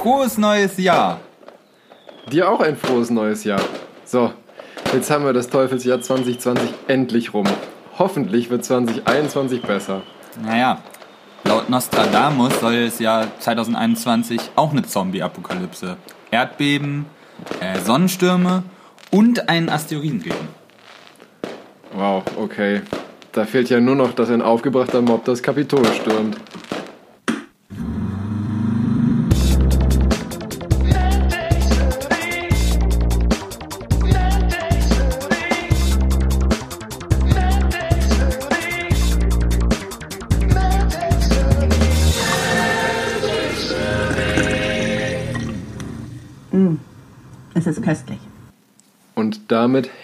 frohes neues Jahr. Dir auch ein frohes neues Jahr. So, jetzt haben wir das Teufelsjahr 2020 endlich rum. Hoffentlich wird 2021 besser. Naja, laut Nostradamus soll es ja 2021 auch eine Zombie-Apokalypse, Erdbeben, äh, Sonnenstürme und einen Asteroiden geben. Wow, okay. Da fehlt ja nur noch, dass ein aufgebrachter Mob das Kapitol stürmt.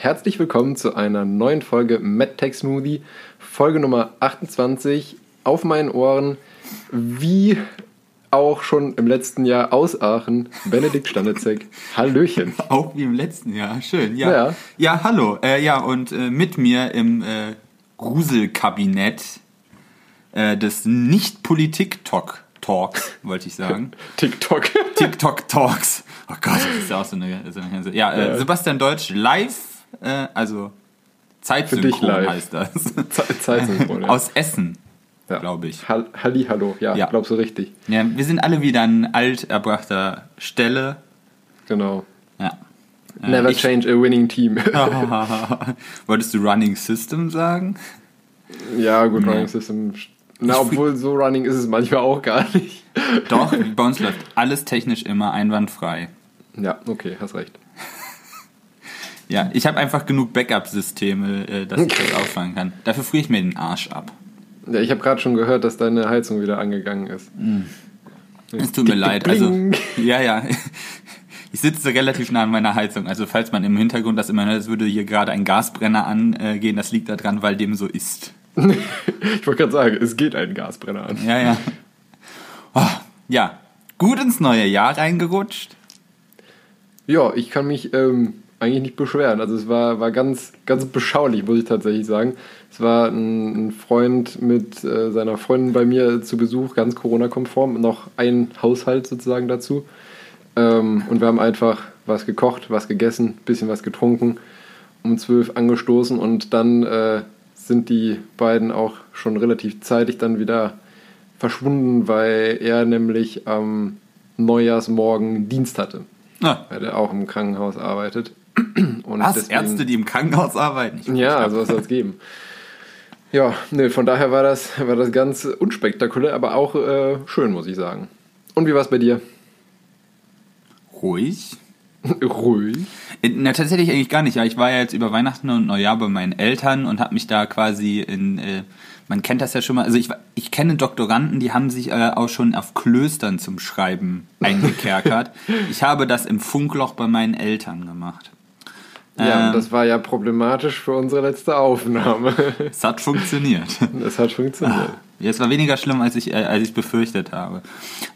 Herzlich willkommen zu einer neuen Folge MedTech Smoothie, Folge Nummer 28 auf meinen Ohren, wie auch schon im letzten Jahr aus Aachen, Benedikt Stanitzek. Hallöchen. Auch wie im letzten Jahr, schön. Ja, Ja. ja. hallo. Äh, ja, und äh, mit mir im äh, Gruselkabinett äh, des Nicht-Politik-Talks, wollte ich sagen. TikTok. TikTok-Talks. Oh Gott, das ist ja auch so eine... So eine ja, äh, Ja. Sebastian Deutsch live, äh, also Zeitsynchron heißt das. Ze- Zeitsynchron, ja. Aus Essen, Ja. glaube ich. Hall Halli, hallo. Ja, Ja. glaubst du richtig. Ja, wir sind alle wieder an alt erbrachter Stelle. Genau. Ja. Äh, Never ich- change a winning team. Wolltest du Running System sagen? ja, gut, Nee. Running System. Na, obwohl so running ist es manchmal auch gar nicht. Doch, bei uns läuft alles technisch immer einwandfrei. Ja, okay, hast recht. Ja, ich habe einfach genug Backup-Systeme, äh, dass ich das auffangen kann. Dafür friere ich mir den Arsch ab. Ja, ich habe gerade schon gehört, dass deine Heizung wieder angegangen ist. Es tut mir leid. Also, ja, ja. Ich sitze relativ nah an meiner Heizung. Also, falls man im Hintergrund das immer hört, es würde hier gerade ein Gasbrenner angehen, das liegt daran, weil dem so ist. Ich wollte gerade sagen, es geht ein Gasbrenner an. Ja, ja. Oh, ja, gut ins neue Jahr reingerutscht. Ja, ich kann mich ähm, eigentlich nicht beschweren. Also es war, war ganz, ganz beschaulich, muss ich tatsächlich sagen. Es war ein, ein Freund mit äh, seiner Freundin bei mir zu Besuch, ganz Corona-konform, noch ein Haushalt sozusagen dazu. Ähm, und wir haben einfach was gekocht, was gegessen, bisschen was getrunken, um zwölf angestoßen und dann äh, sind die beiden auch schon relativ zeitig dann wieder verschwunden, weil er nämlich am Neujahrsmorgen Dienst hatte Ah, weil er auch im Krankenhaus arbeitet. Und was? deswegen- Ärzte, die im Krankenhaus arbeiten? Ja, sowas soll es geben. Ja, ne, von daher war das, war das ganz unspektakulär, aber auch äh, schön, muss ich sagen. Und wie war es bei dir? Ruhig. Ruhig. Äh, Na, tatsächlich eigentlich gar nicht. Ja, ich war ja jetzt über Weihnachten und Neujahr bei meinen Eltern und habe mich da quasi in, äh, man kennt das ja schon mal, also ich, ich kenne Doktoranden, die haben sich äh, auch schon auf Klöstern zum Schreiben eingekerkert. ich habe das im Funkloch bei meinen Eltern gemacht. Ja, Ähm. und das war ja problematisch für unsere letzte Aufnahme. Es hat funktioniert. Das hat funktioniert. Ja, es war weniger schlimm, als ich, äh, als ich befürchtet habe.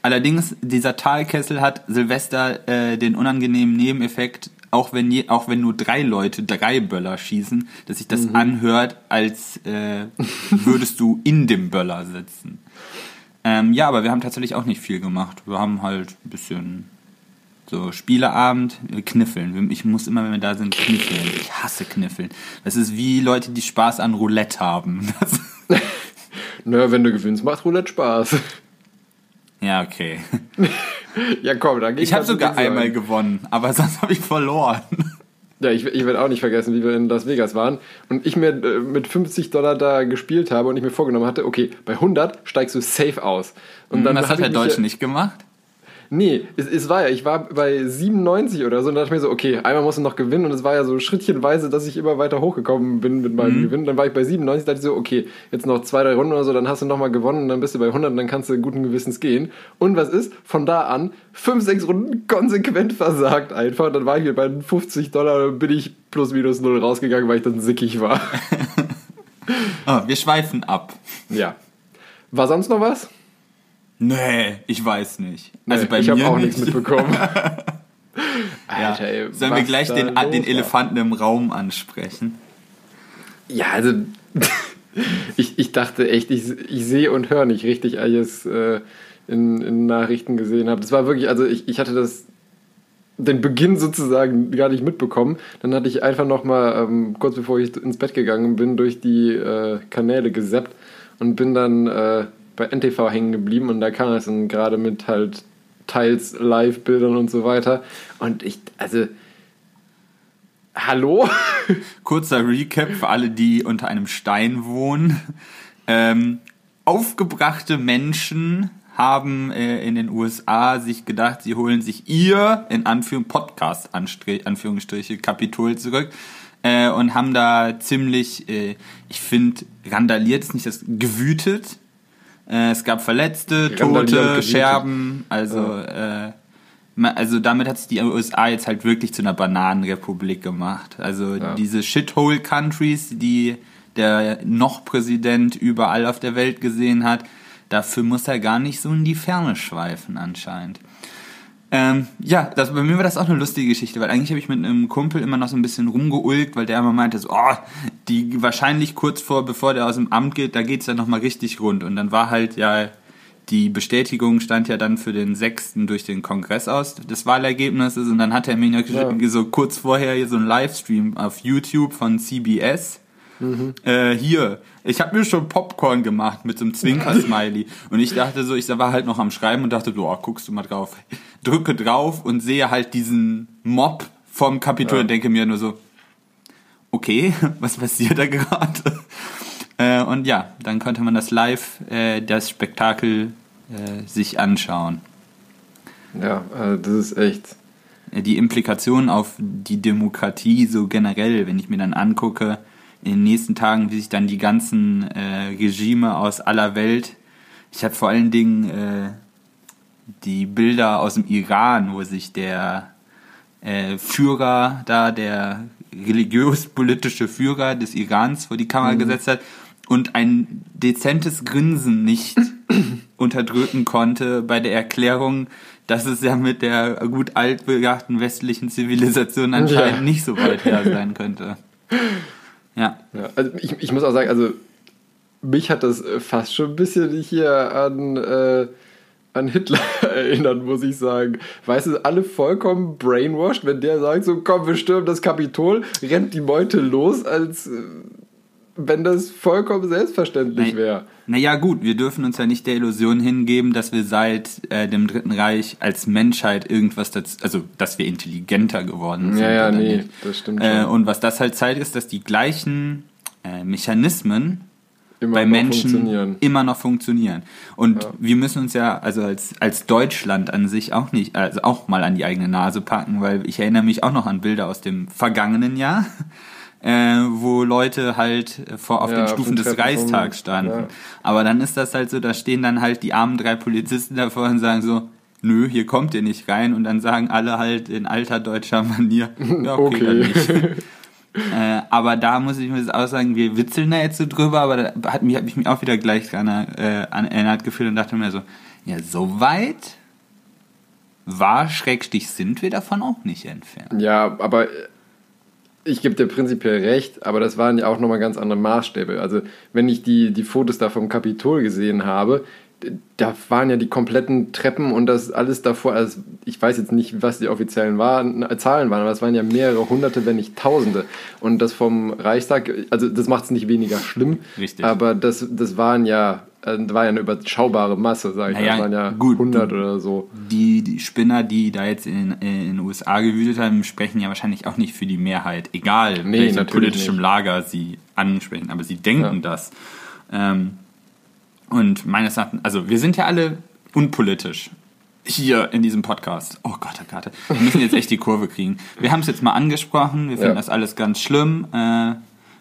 Allerdings, dieser Talkessel hat Silvester äh, den unangenehmen Nebeneffekt, auch wenn, je, auch wenn nur drei Leute drei Böller schießen, dass sich das anhört, als äh, würdest du in dem Böller sitzen. Ähm, ja, aber wir haben tatsächlich auch nicht viel gemacht. Wir haben halt ein bisschen so Spieleabend, äh, kniffeln. Ich muss immer, wenn wir da sind, kniffeln. Ich hasse kniffeln. Das ist wie Leute, die Spaß an Roulette haben. Das, Naja, wenn du gewinnst, macht Roulette Spaß. ja, okay. ja, komm, dann Ich habe sogar einmal gewonnen, aber sonst habe ich verloren. Ja, ich, ich werde auch nicht vergessen, wie wir in Las Vegas waren und ich mir äh, mit 50 Dollar da gespielt habe und ich mir vorgenommen hatte, okay, bei 100 steigst du safe aus. Und Und das hab hat ich der Deutsche nicht gemacht. Nee, es, es war ja, ich war bei 97 oder so und dachte ich mir so, okay, einmal musst du noch gewinnen und es war ja so schrittchenweise, dass ich immer weiter hochgekommen bin mit meinem Gewinn. Dann war ich bei 97, dachte ich so, okay, jetzt noch zwei, drei Runden oder so, dann hast du nochmal gewonnen und dann bist du bei 100 und dann kannst du guten Gewissens gehen. Und was ist? Von da an, fünf, sechs Runden konsequent versagt einfach. Dann war ich mir bei den 50 Dollar, dann bin ich plus minus null rausgegangen, weil ich dann sickig war. Oh, wir schweifen ab. ja. War sonst noch was? Nee, ich weiß nicht. Also Nee, bei ich habe auch nicht. nichts mitbekommen. Alter, ey, Sollen wir gleich den, den war? Elefanten im Raum ansprechen? Ja, also ich, ich dachte echt, ich, ich sehe und höre nicht richtig, als ich es äh, in, in Nachrichten gesehen habe. Das war wirklich, also ich, ich hatte das den Beginn sozusagen gar nicht mitbekommen. Dann hatte ich einfach noch mal ähm, kurz bevor ich ins Bett gegangen bin durch die äh, Kanäle gesappt und bin dann äh, bei NTV hängen geblieben und da kam es dann gerade mit halt teils Live-Bildern und so weiter und ich also hallo Kurzer Recap für alle, die unter einem Stein wohnen. Ähm, aufgebrachte Menschen haben äh, in den USA sich gedacht, sie holen sich ihr, in Anführung Podcast, Anführungsstriche, Kapitol zurück äh, und haben da ziemlich, äh, ich finde, randaliert ist nicht das, gewütet. Äh, es gab Verletzte, Tote, Scherben, also äh, also damit hat sich die USA jetzt halt wirklich zu einer Bananenrepublik gemacht. Also ja. diese Shithole-Countries, die der noch Präsident überall auf der Welt gesehen hat, dafür muss er gar nicht so in die Ferne schweifen anscheinend. Ähm, ja, das, bei mir war das auch eine lustige Geschichte, weil eigentlich habe ich mit einem Kumpel immer noch so ein bisschen rumgeulgt, weil der immer meinte, so, oh, die wahrscheinlich kurz vor, bevor der aus dem Amt geht, da geht's ja nochmal richtig rund. Und dann war halt ja die Bestätigung stand ja dann für den 6. durch den Kongress aus des Wahlergebnisses und dann hat er mir ja. so kurz vorher hier so einen Livestream auf YouTube von CBS. Mhm. Äh, hier, ich habe mir schon Popcorn gemacht mit so einem Zwinker-Smiley. und ich dachte so, ich war halt noch am Schreiben und dachte, so, oh, guckst du mal drauf. Drücke drauf und sehe halt diesen Mob vom Kapitol ja. und denke mir nur so, okay, was passiert da gerade? Äh, und ja, dann konnte man das live, äh, das Spektakel äh, sich anschauen. Ja, also das ist echt. Die Implikationen auf die Demokratie so generell, wenn ich mir dann angucke, in den nächsten Tagen, wie sich dann die ganzen äh, Regime aus aller Welt, ich habe vor allen Dingen äh, die Bilder aus dem Iran, wo sich der äh, Führer da, der religiös-politische Führer des Irans vor die Kamera mhm. gesetzt hat und ein dezentes Grinsen nicht unterdrücken konnte bei der Erklärung, dass es ja mit der gut altbegachten westlichen Zivilisation anscheinend ja. nicht so weit her sein könnte. Ja. ja also ich, ich muss auch sagen, also mich hat das fast schon ein bisschen hier an, äh, an Hitler erinnert, muss ich sagen. Weißt du, alle vollkommen brainwashed, wenn der sagt, so komm, wir stürmen das Kapitol, rennt die Meute los, als äh, wenn das vollkommen selbstverständlich wäre. Naja, gut, wir dürfen uns ja nicht der Illusion hingeben, dass wir seit äh, dem Dritten Reich als Menschheit irgendwas dazu, also dass wir intelligenter geworden sind. Ja, ja, nee, nicht. das stimmt schon. Äh, und was das halt zeigt, ist, dass die gleichen äh, Mechanismen immer bei Menschen immer noch funktionieren. Und ja. wir müssen uns ja also als, als Deutschland an sich auch nicht, also auch mal an die eigene Nase packen, weil ich erinnere mich auch noch an Bilder aus dem vergangenen Jahr äh, wo Leute halt vor auf ja, den Stufen des Reichstags standen. Ja. Aber dann ist das halt so, da stehen dann halt die armen drei Polizisten davor und sagen so, nö, hier kommt ihr nicht rein. Und dann sagen alle halt in alter deutscher Manier, ja, okay, okay. dann nicht. äh, aber da muss ich mir auch sagen, wir witzeln da jetzt so drüber, aber da hat mich, hat mich auch wieder gleich dran äh, an erinnert gefühlt und dachte mir so, ja, so weit war, Schrägstich, sind wir davon auch nicht entfernt. Ja, aber ich gebe dir prinzipiell recht, aber das waren ja auch nochmal ganz andere Maßstäbe. Also, wenn ich die, die Fotos da vom Kapitol gesehen habe, da waren ja die kompletten Treppen und das alles davor, also ich weiß jetzt nicht, was die offiziellen waren, Zahlen waren, aber es waren ja mehrere hunderte, wenn nicht tausende. Und das vom Reichstag, also das macht es nicht weniger schlimm, Richtig. aber das, das waren ja äh, war ja eine überschaubare Masse, sage ich naja, Das waren ja gut, 100 oder so. Die, die Spinner, die da jetzt in, in den USA gewütet haben, sprechen ja wahrscheinlich auch nicht für die Mehrheit. Egal, nee, welchem politischem nicht. Lager sie ansprechen. Aber sie denken ja. das. Ähm, und meines Erachtens, also wir sind ja alle unpolitisch hier in diesem Podcast. Oh Gott, oh Gott. Wir müssen jetzt echt die Kurve kriegen. Wir haben es jetzt mal angesprochen. Wir finden ja. das alles ganz schlimm. Äh,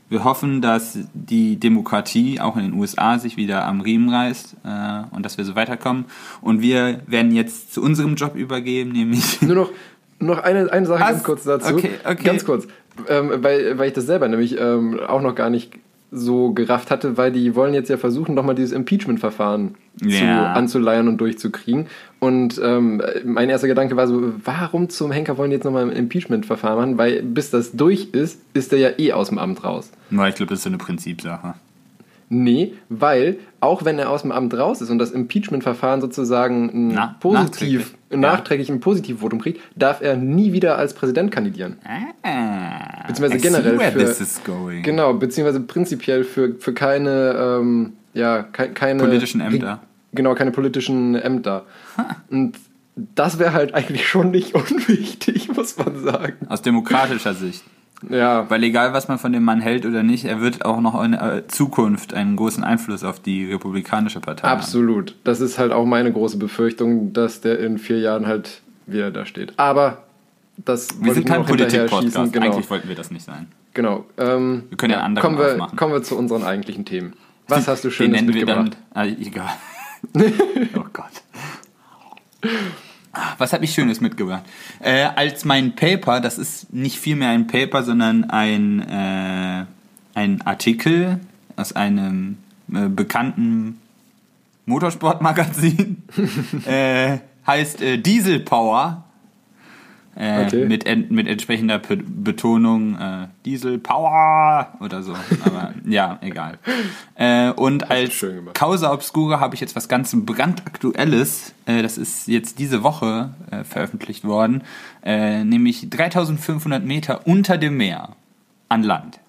wir hoffen, dass die Demokratie auch in den USA sich wieder am Riemen reißt äh, und dass wir so weiterkommen. Und wir werden jetzt zu unserem Job übergeben, nämlich. Nur noch, noch eine, eine Sache Was? ganz kurz dazu. Okay, okay. Ganz kurz. Ähm, weil, weil ich das selber nämlich ähm, auch noch gar nicht so gerafft hatte, weil die wollen jetzt ja versuchen, nochmal dieses Impeachment-Verfahren ja. anzuleiern und durchzukriegen. Und ähm, mein erster Gedanke war so, warum zum Henker wollen die jetzt nochmal ein Impeachment-Verfahren machen? Weil bis das durch ist, ist der ja eh aus dem Amt raus. Na, ich glaube, das ist so eine Prinzipsache. Nee, weil auch wenn er aus dem Amt raus ist und das Impeachment-Verfahren sozusagen ein Na, positiv, nachträglich. nachträglich ein Positivvotum kriegt, darf er nie wieder als Präsident kandidieren. Ah, Beziehungsweise generell für, this is going. Genau, beziehungsweise prinzipiell für, für keine, ähm, ja, ke keine Politischen Ämter. Genau, keine politischen Ämter. Und das wäre halt eigentlich schon nicht unwichtig, muss man sagen. Aus demokratischer Sicht. Ja, Weil egal, was man von dem Mann hält oder nicht, er wird auch noch in äh, Zukunft einen großen Einfluss auf die republikanische Partei haben. absolut. Das ist halt auch meine große Befürchtung, dass der in vier Jahren halt wieder da steht. Aber das Wir sind kein Politik-Podcast. Genau. Eigentlich wollten wir das nicht sein. genau. Ähm, Wir können ja einen anderen kommen wir, aufmachen. kommen wir zu unseren eigentlichen Themen. Was hast du Schönes nennen wir mitgebracht? dann. Ah, egal. oh Gott. Was habe ich Schönes mitgebracht? Äh, als mein Paper, das ist nicht viel mehr ein Paper, sondern ein, äh, ein Artikel aus einem äh, bekannten Motorsportmagazin. äh, heißt äh, Diesel Power. Äh, Okay. mit, en mit entsprechender Pe Betonung äh, Diesel Power oder so. Aber ja, egal. Äh, und als. Causa Obscura habe ich jetzt was ganz brandaktuelles. Äh, das ist jetzt diese Woche äh, veröffentlicht worden. Äh, nämlich 3500 Meter unter dem Meer an Land.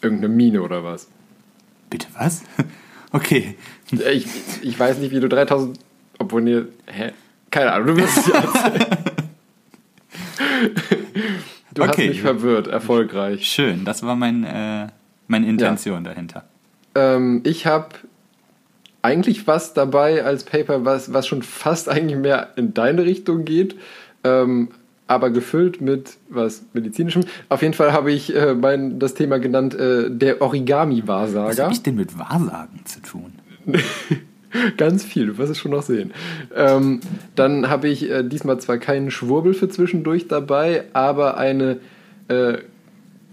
Irgendeine Mine oder was? Bitte was? okay. Ich, ich weiß nicht, wie du 3000. Obwohl, nee. Hä? Keine Ahnung, du wirst es ja. Du hast Okay. mich verwirrt, erfolgreich. Schön, das war mein, äh, meine Intention dahinter. Ähm, ich habe eigentlich was dabei als Paper, was, was schon fast eigentlich mehr in deine Richtung geht, ähm, aber gefüllt mit was medizinischem. Auf jeden Fall habe ich äh, mein, das Thema genannt, äh, der Was Origami-Wahrsager. habe ich denn mit Wahrsagen zu tun? Ganz viel, du wirst es schon noch sehen. Ähm, dann habe ich äh, diesmal zwar keinen Schwurbel für zwischendurch dabei, aber eine äh,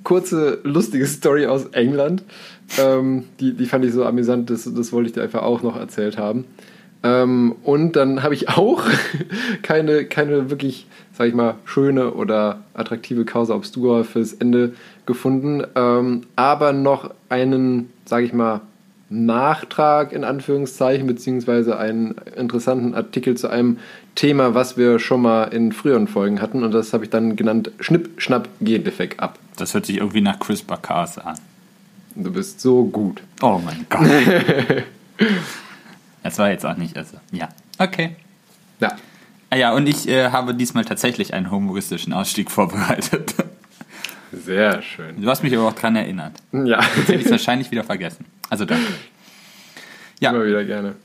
kurze, lustige Story aus England. Ähm, die, die fand ich so amüsant, das, das wollte ich dir einfach auch noch erzählt haben. Ähm, und dann habe ich auch keine, keine wirklich, sag ich mal, schöne oder attraktive Causa Obscura fürs Ende gefunden, ähm, aber noch einen, sag ich mal, Nachtrag in Anführungszeichen, beziehungsweise einen interessanten Artikel zu einem Thema, was wir schon mal in früheren Folgen hatten. Und das habe ich dann genannt Schnipp, Schnapp, Gendefekt ab. Das hört sich irgendwie nach CRISPR-Cas an. Du bist so gut. Oh mein Gott. das war jetzt auch nicht, also, ja. Okay. Ja. Ah ja, und ich äh, habe diesmal tatsächlich einen humoristischen Ausstieg vorbereitet. Sehr schön. Du hast mich aber auch dran erinnert. Ja, Jetzt hätte ich es wahrscheinlich wieder vergessen. Also danke. Ja, immer wieder gerne.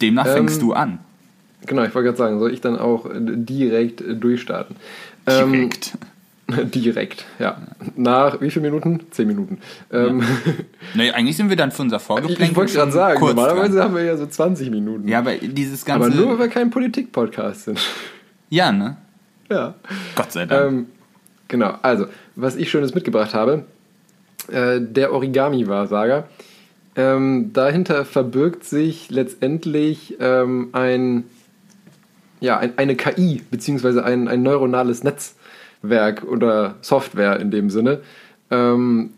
demnach fängst Ähm, du an. Genau, ich wollte gerade sagen, soll ich dann auch äh, direkt äh, durchstarten? Ähm, Direkt. direkt, ja. Nach wie viele Minuten? Zehn Minuten. Ähm, Nee, eigentlich sind wir dann für unser Vorgeplänkel ich wollte gerade sagen, normalerweise dran. haben wir ja so 20 Minuten. Ja, aber dieses ganze... Aber nur, weil wir kein Politik-Podcast sind. Ja, ne? ja. Gott sei Dank. Ähm, genau, also, was ich Schönes mitgebracht habe, äh, der Origami-Wahrsager. Ähm, dahinter verbirgt sich letztendlich ähm, ein, ja, ein, eine KI, beziehungsweise ein, ein neuronales Netzwerk oder Software in dem Sinne, ähm,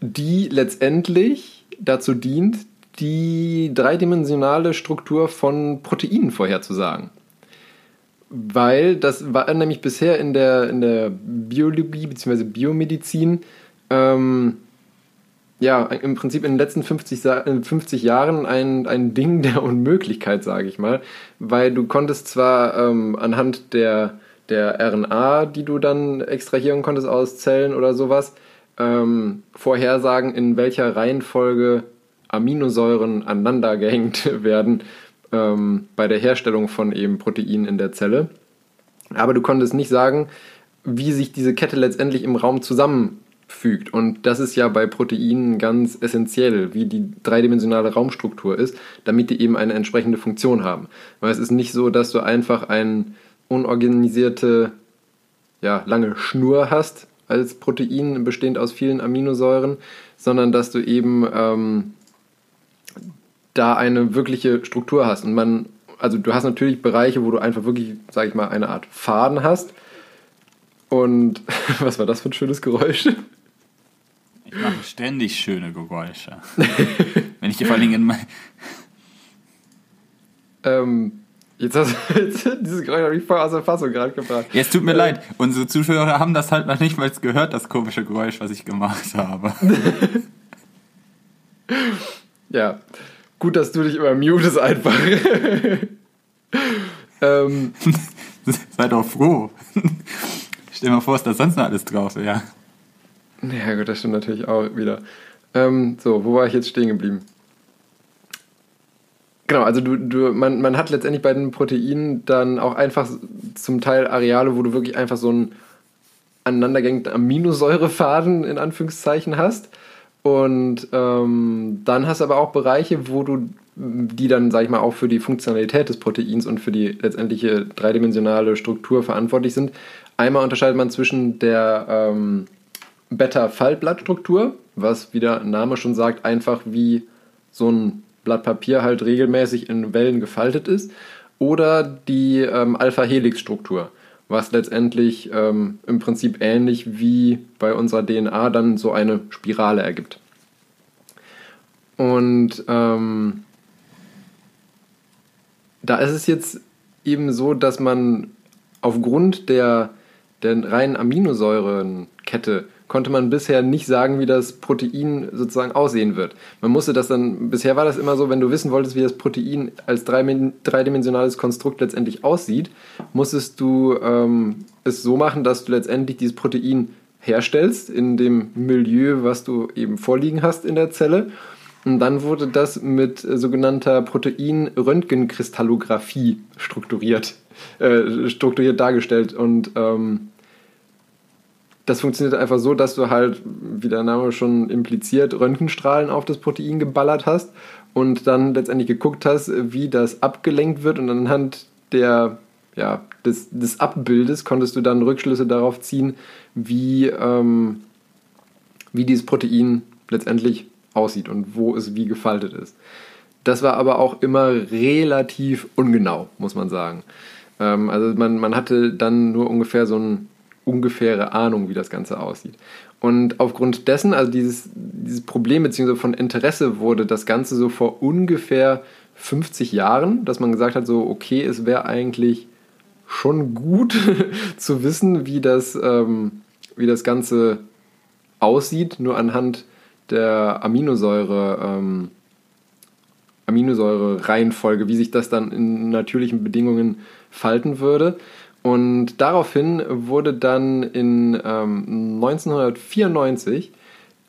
die letztendlich dazu dient, die dreidimensionale Struktur von Proteinen vorherzusagen. Weil das war nämlich bisher in der, in der Biologie bzw. Biomedizin ähm, ja, im Prinzip in den letzten 50, Sa- äh, 50 Jahren ein, ein Ding der Unmöglichkeit, sage ich mal. Weil du konntest zwar ähm, anhand der, der RNA, die du dann extrahieren konntest aus Zellen oder sowas, ähm, vorhersagen, in welcher Reihenfolge Aminosäuren aneinander gehängt werden ähm, bei der Herstellung von eben Proteinen in der Zelle. Aber du konntest nicht sagen, wie sich diese Kette letztendlich im Raum zusammenfügt. Und das ist ja bei Proteinen ganz essentiell, wie die dreidimensionale Raumstruktur ist, damit die eben eine entsprechende Funktion haben. Weil es ist nicht so, dass du einfach eine unorganisierte, ja, lange Schnur hast als Protein, bestehend aus vielen Aminosäuren, sondern dass du eben ähm, da eine wirkliche Struktur hast. Und man, also du hast natürlich Bereiche, wo du einfach wirklich, sag ich mal, eine Art Faden hast. Und was war das für ein schönes Geräusch? Ich mache ständig schöne Geräusche. Wenn ich vor allem in mein. Ähm, jetzt hast du jetzt, dieses Geräusch habe ich voll aus der Fassung gerade gebracht. Es tut mir leid. Unsere Zuschauer haben das halt noch nicht mal gehört, das komische Geräusch, was ich gemacht habe. Ja, gut, dass du dich immer mutest einfach. ähm, Sei doch froh. Stell dir mal vor, was da sonst noch alles drauf wäre. ja gut, das stimmt natürlich auch wieder. Ähm, so, wo war ich jetzt stehen geblieben? Genau, also du, du, man, man hat letztendlich bei den Proteinen dann auch einfach zum Teil Areale, wo du wirklich einfach so einen aneinandergehenden Aminosäurefaden in Anführungszeichen hast. Und ähm, dann hast du aber auch Bereiche, wo du die dann, sag ich mal, auch für die Funktionalität des Proteins und für die letztendliche dreidimensionale Struktur verantwortlich sind. Einmal unterscheidet man zwischen der ähm, Beta-Faltblattstruktur, was, wie der Name schon sagt, einfach wie so ein Blatt Papier halt regelmäßig in Wellen gefaltet ist, oder die ähm, Alpha-Helix-Struktur, was letztendlich ähm, im Prinzip ähnlich wie bei unserer DNA dann so eine Spirale ergibt. Und ähm, da ist es jetzt eben so, dass man aufgrund der, der reinen Aminosäurenkette konnte man bisher nicht sagen, wie das Protein sozusagen aussehen wird. Man musste das dann, bisher war das immer so, wenn du wissen wolltest, wie das Protein als drei- dreidimensionales Konstrukt letztendlich aussieht, musstest du ähm, es so machen, dass du letztendlich dieses Protein herstellst in dem Milieu, was du eben vorliegen hast in der Zelle. Und dann wurde das mit äh, sogenannter Protein-Röntgenkristallographie strukturiert, äh, strukturiert dargestellt. Und ähm, das funktioniert einfach so, dass du halt, wie der Name schon impliziert, Röntgenstrahlen auf das Protein geballert hast und dann letztendlich geguckt hast, wie das abgelenkt wird und anhand der, ja, des, des Abbildes konntest du dann Rückschlüsse darauf ziehen, wie, ähm, wie dieses Protein letztendlich aussieht und wo es wie gefaltet ist. Das war aber auch immer relativ ungenau, muss man sagen. Ähm, also man, man hatte dann nur ungefähr so eine ungefähre Ahnung, wie das Ganze aussieht. Und aufgrund dessen, also dieses, dieses Problem bzw. von Interesse wurde das Ganze so vor ungefähr 50 Jahren, dass man gesagt hat, so okay, es wäre eigentlich schon gut zu wissen, wie das, ähm, wie das Ganze aussieht, nur anhand der Aminosäure, ähm, Aminosäure-Reihenfolge, wie sich das dann in natürlichen Bedingungen falten würde. Und daraufhin wurde dann in ähm, 1994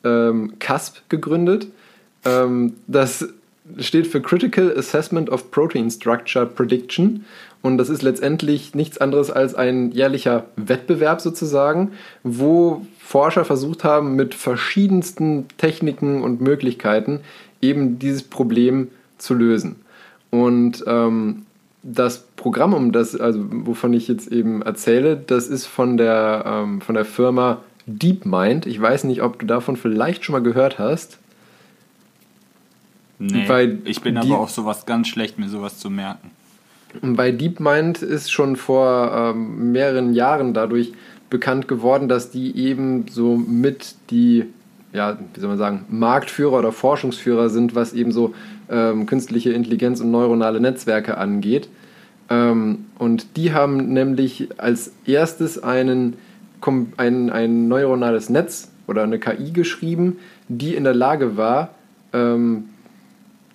ähm, CASP gegründet. Ähm, das steht für Critical Assessment of Protein Structure Prediction. Und das ist letztendlich nichts anderes als ein jährlicher Wettbewerb sozusagen, wo Forscher versucht haben, mit verschiedensten Techniken und Möglichkeiten eben dieses Problem zu lösen. Und ähm, das Programm, um das, also wovon ich jetzt eben erzähle, das ist von der, ähm, von der Firma DeepMind. Ich weiß nicht, ob du davon vielleicht schon mal gehört hast. Nee, Weil ich bin aber auch sowas ganz schlecht, mir sowas zu merken. Bei DeepMind ist schon vor ähm, mehreren Jahren dadurch bekannt geworden, dass die eben so mit die, ja, wie soll man sagen, Marktführer oder Forschungsführer sind, was eben so ähm, künstliche Intelligenz und neuronale Netzwerke angeht. Ähm, und die haben nämlich als erstes einen, ein, ein neuronales Netz oder eine KI geschrieben, die in der Lage war, ähm,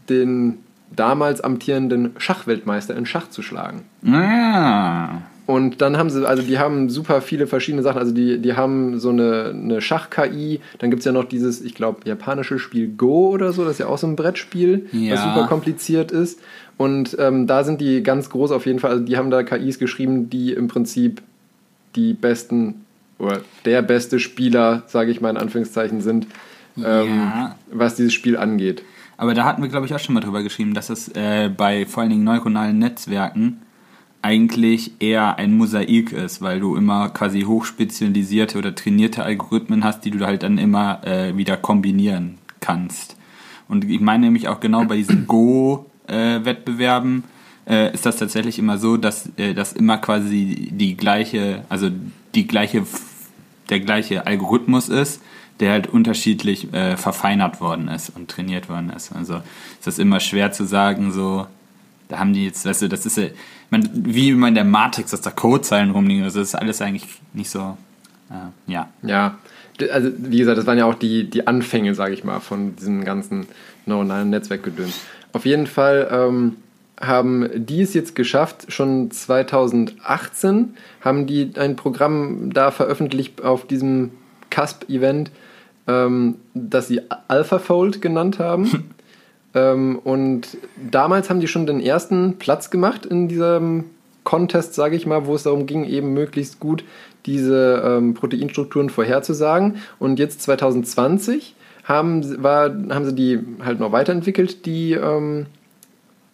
den damals amtierenden Schachweltmeister in Schach zu schlagen. Ah, Und dann haben sie, also die haben super viele verschiedene Sachen. Also die, die haben so eine, eine Schach-KI. Dann gibt es ja noch dieses, ich glaube, japanische Spiel Go oder so. Das ist ja auch so ein Brettspiel, was Ja. super kompliziert ist. Und ähm, da sind die ganz groß auf jeden Fall. Also die haben da KIs geschrieben, die im Prinzip die besten oder der beste Spieler, sage ich mal in Anführungszeichen, sind, ähm, Ja. was dieses Spiel angeht. aber da hatten wir, glaube ich, auch schon mal drüber geschrieben, dass es äh, bei vor allen Dingen neuronalen Netzwerken eigentlich eher ein Mosaik ist, weil du immer quasi hochspezialisierte oder trainierte Algorithmen hast, die du halt dann immer äh, wieder kombinieren kannst. Und ich meine nämlich auch genau bei diesen Go-Wettbewerben äh, ist das tatsächlich immer so, dass äh, das immer quasi die gleiche, also die gleiche, der gleiche Algorithmus ist, der halt unterschiedlich äh, verfeinert worden ist und trainiert worden ist. Also ist das immer schwer zu sagen, so, da haben die jetzt, weißt du, das ist ja, man, wie immer in der Matrix, dass da Codezeilen rumliegen, also das ist alles eigentlich nicht so, äh, ja. Ja, also wie gesagt, das waren ja auch die, die Anfänge, sage ich mal, von diesem ganzen neuronalen Netzwerkgedöns. Auf jeden Fall ähm, haben die es jetzt geschafft, schon 2018 haben die ein Programm da veröffentlicht auf diesem CASP-Event, ähm, das sie AlphaFold genannt haben. ähm, und damals haben die schon den ersten Platz gemacht in diesem Contest, sage ich mal, wo es darum ging, eben möglichst gut diese ähm, Proteinstrukturen vorherzusagen. Und jetzt 2020 haben, war, haben sie die halt noch weiterentwickelt, die, ähm,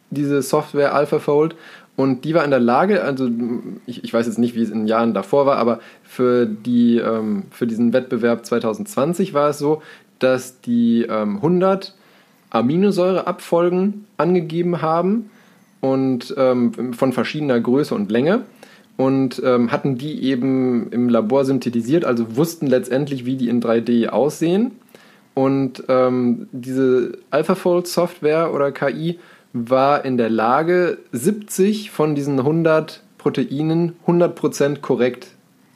diese Software AlphaFold. Und die war in der Lage, also ich, ich weiß jetzt nicht, wie es in den Jahren davor war, aber für, die, ähm, für diesen Wettbewerb 2020 war es so, dass die ähm, 100 Aminosäureabfolgen angegeben haben und ähm, von verschiedener Größe und Länge und ähm, hatten die eben im Labor synthetisiert, also wussten letztendlich, wie die in 3D aussehen. Und ähm, diese AlphaFold-Software oder KI war in der Lage, 70 von diesen 100 Proteinen 100% korrekt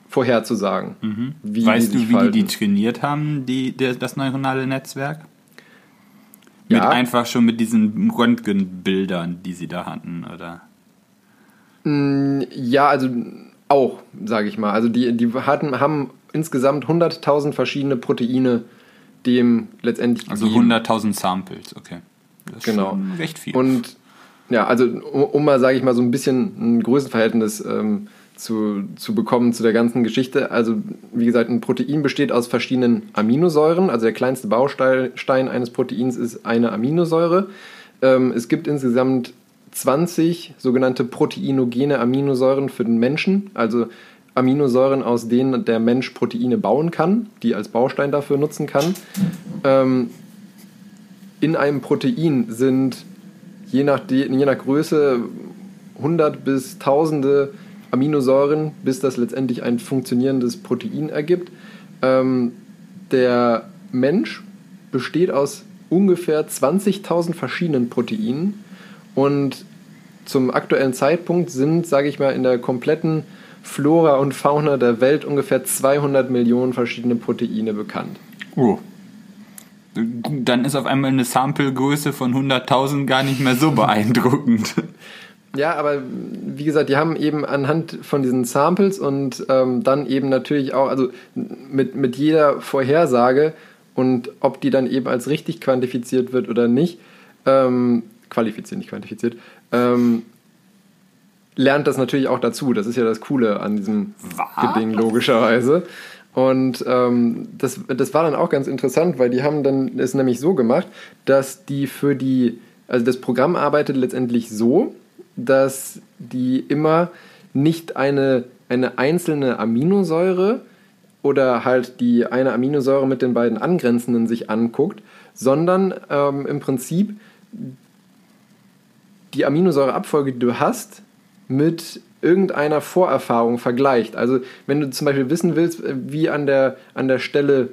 vorherzusagen. wie weißt die du, wie die die verhalten. trainiert haben, die, das neuronale Netzwerk? Mit Ja. einfach schon mit diesen Röntgenbildern, die sie da hatten, oder? Ja, also auch, sage ich mal. Also die, die hatten, haben insgesamt 100.000 verschiedene Proteine dem letztendlich Also gegeben. 100.000 Samples, okay. Das ist Genau. recht viel. Und ja, also um, um mal, sage ich mal, so ein bisschen ein Größenverhältnis ähm, zu, zu bekommen zu der ganzen Geschichte. Also wie gesagt, ein Protein besteht aus verschiedenen Aminosäuren. Also der kleinste Baustein eines Proteins ist eine Aminosäure. Ähm, es gibt insgesamt 20 sogenannte proteinogene Aminosäuren für den Menschen. Also Aminosäuren, aus denen der Mensch Proteine bauen kann, die als Baustein dafür nutzen kann. Ähm, in einem Protein sind je nach, je nach Größe 100 bis tausende Aminosäuren, bis das letztendlich ein funktionierendes Protein ergibt. Ähm, der Mensch besteht aus ungefähr 20.000 verschiedenen Proteinen und zum aktuellen Zeitpunkt sind, sage ich mal, in der kompletten Flora und Fauna der Welt ungefähr 200 Millionen verschiedene Proteine bekannt. oh. Dann ist auf einmal eine Samplegröße von 100.000 gar nicht mehr so beeindruckend. Ja, aber wie gesagt, die haben eben anhand von diesen Samples und ähm, dann eben natürlich auch, also mit, mit jeder Vorhersage und ob die dann eben als richtig quantifiziert wird oder nicht, ähm, qualifiziert, nicht quantifiziert, ähm, lernt das natürlich auch dazu. Das ist ja das Coole an diesem Was? Geding, logischerweise. Und ähm, das, das war dann auch ganz interessant, weil die haben dann es nämlich so gemacht, dass die für die, also das Programm arbeitet letztendlich so, dass die immer nicht eine, eine einzelne Aminosäure oder halt die eine Aminosäure mit den beiden angrenzenden sich anguckt, sondern ähm, im Prinzip die Aminosäureabfolge, die du hast, mit irgendeiner Vorerfahrung vergleicht. Also wenn du zum Beispiel wissen willst, wie an der, an der Stelle,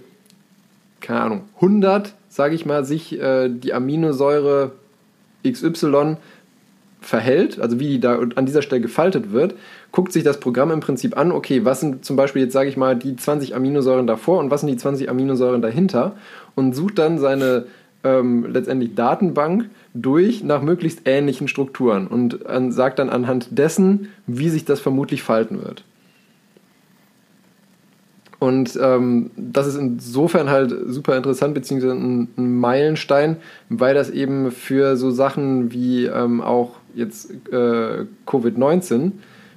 keine Ahnung, 100, sage ich mal, sich äh, die Aminosäure XY verhält, also wie die da an dieser Stelle gefaltet wird, guckt sich das Programm im Prinzip an, okay, was sind zum Beispiel jetzt, sage ich mal, die 20 Aminosäuren davor und was sind die 20 Aminosäuren dahinter und sucht dann seine ähm, letztendlich Datenbank durch nach möglichst ähnlichen Strukturen und an, sagt dann anhand dessen, wie sich das vermutlich falten wird. Und ähm, das ist insofern halt super interessant, beziehungsweise ein, ein Meilenstein, weil das eben für so Sachen wie ähm, auch jetzt äh, Covid-19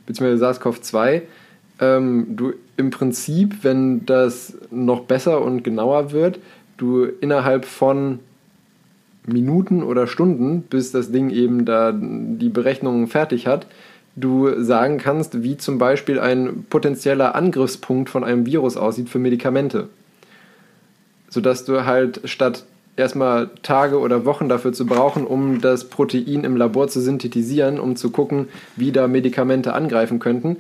beziehungsweise SARS-CoV-2 ähm, du im Prinzip, wenn das noch besser und genauer wird, du innerhalb von Minuten oder Stunden, bis das Ding eben da die Berechnungen fertig hat, du sagen kannst, wie zum Beispiel ein potenzieller Angriffspunkt von einem Virus aussieht für Medikamente. Sodass du halt statt erstmal Tage oder Wochen dafür zu brauchen, um das Protein im Labor zu synthetisieren, um zu gucken, wie da Medikamente angreifen könnten.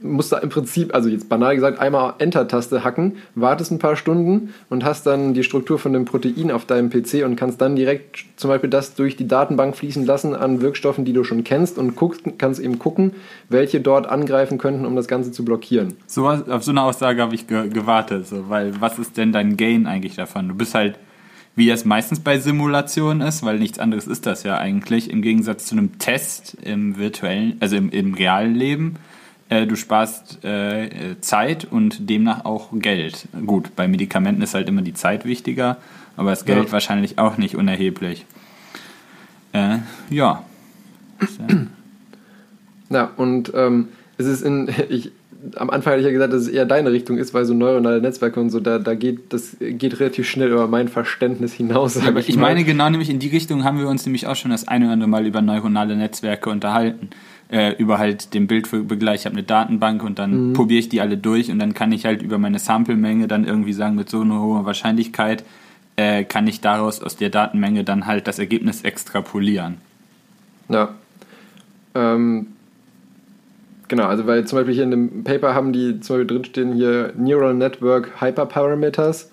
Musst da im Prinzip, also jetzt banal gesagt, einmal Enter-Taste hacken, wartest ein paar Stunden und hast dann die Struktur von dem Protein auf deinem PC und kannst dann direkt zum Beispiel das durch die Datenbank fließen lassen an Wirkstoffen, die du schon kennst und guckst, kannst eben gucken, welche dort angreifen könnten, um das Ganze zu blockieren. So, auf so eine Aussage habe ich ge gewartet, so, weil was ist denn dein Gain eigentlich davon? Du bist halt wie es meistens bei Simulationen ist, weil nichts anderes ist das ja eigentlich, im Gegensatz zu einem Test im virtuellen, also im, im realen Leben. Äh, du sparst äh, Zeit und demnach auch Geld. Gut, bei Medikamenten ist halt immer die Zeit wichtiger, aber das Geld Ja. wahrscheinlich auch nicht unerheblich. Äh, ja. Ja, und ähm, es ist in, ich, am Anfang hatte ich ja gesagt, dass es eher deine Richtung ist, weil so neuronale Netzwerke und so, da, da geht, das geht relativ schnell über mein Verständnis hinaus. Aber ich mal. meine, genau nämlich in die Richtung haben wir uns nämlich auch schon das eine oder andere Mal über neuronale Netzwerke unterhalten. Äh, über halt den Bildbegleich. Ich habe eine Datenbank und dann probiere ich die alle durch und dann kann ich halt über meine Samplemenge dann irgendwie sagen, mit so einer hohen Wahrscheinlichkeit äh, kann ich daraus aus der Datenmenge dann halt das Ergebnis extrapolieren. Ja. Ähm, genau, also weil zum Beispiel hier in dem Paper haben die zum Beispiel drinstehen hier Neural Network Hyperparameters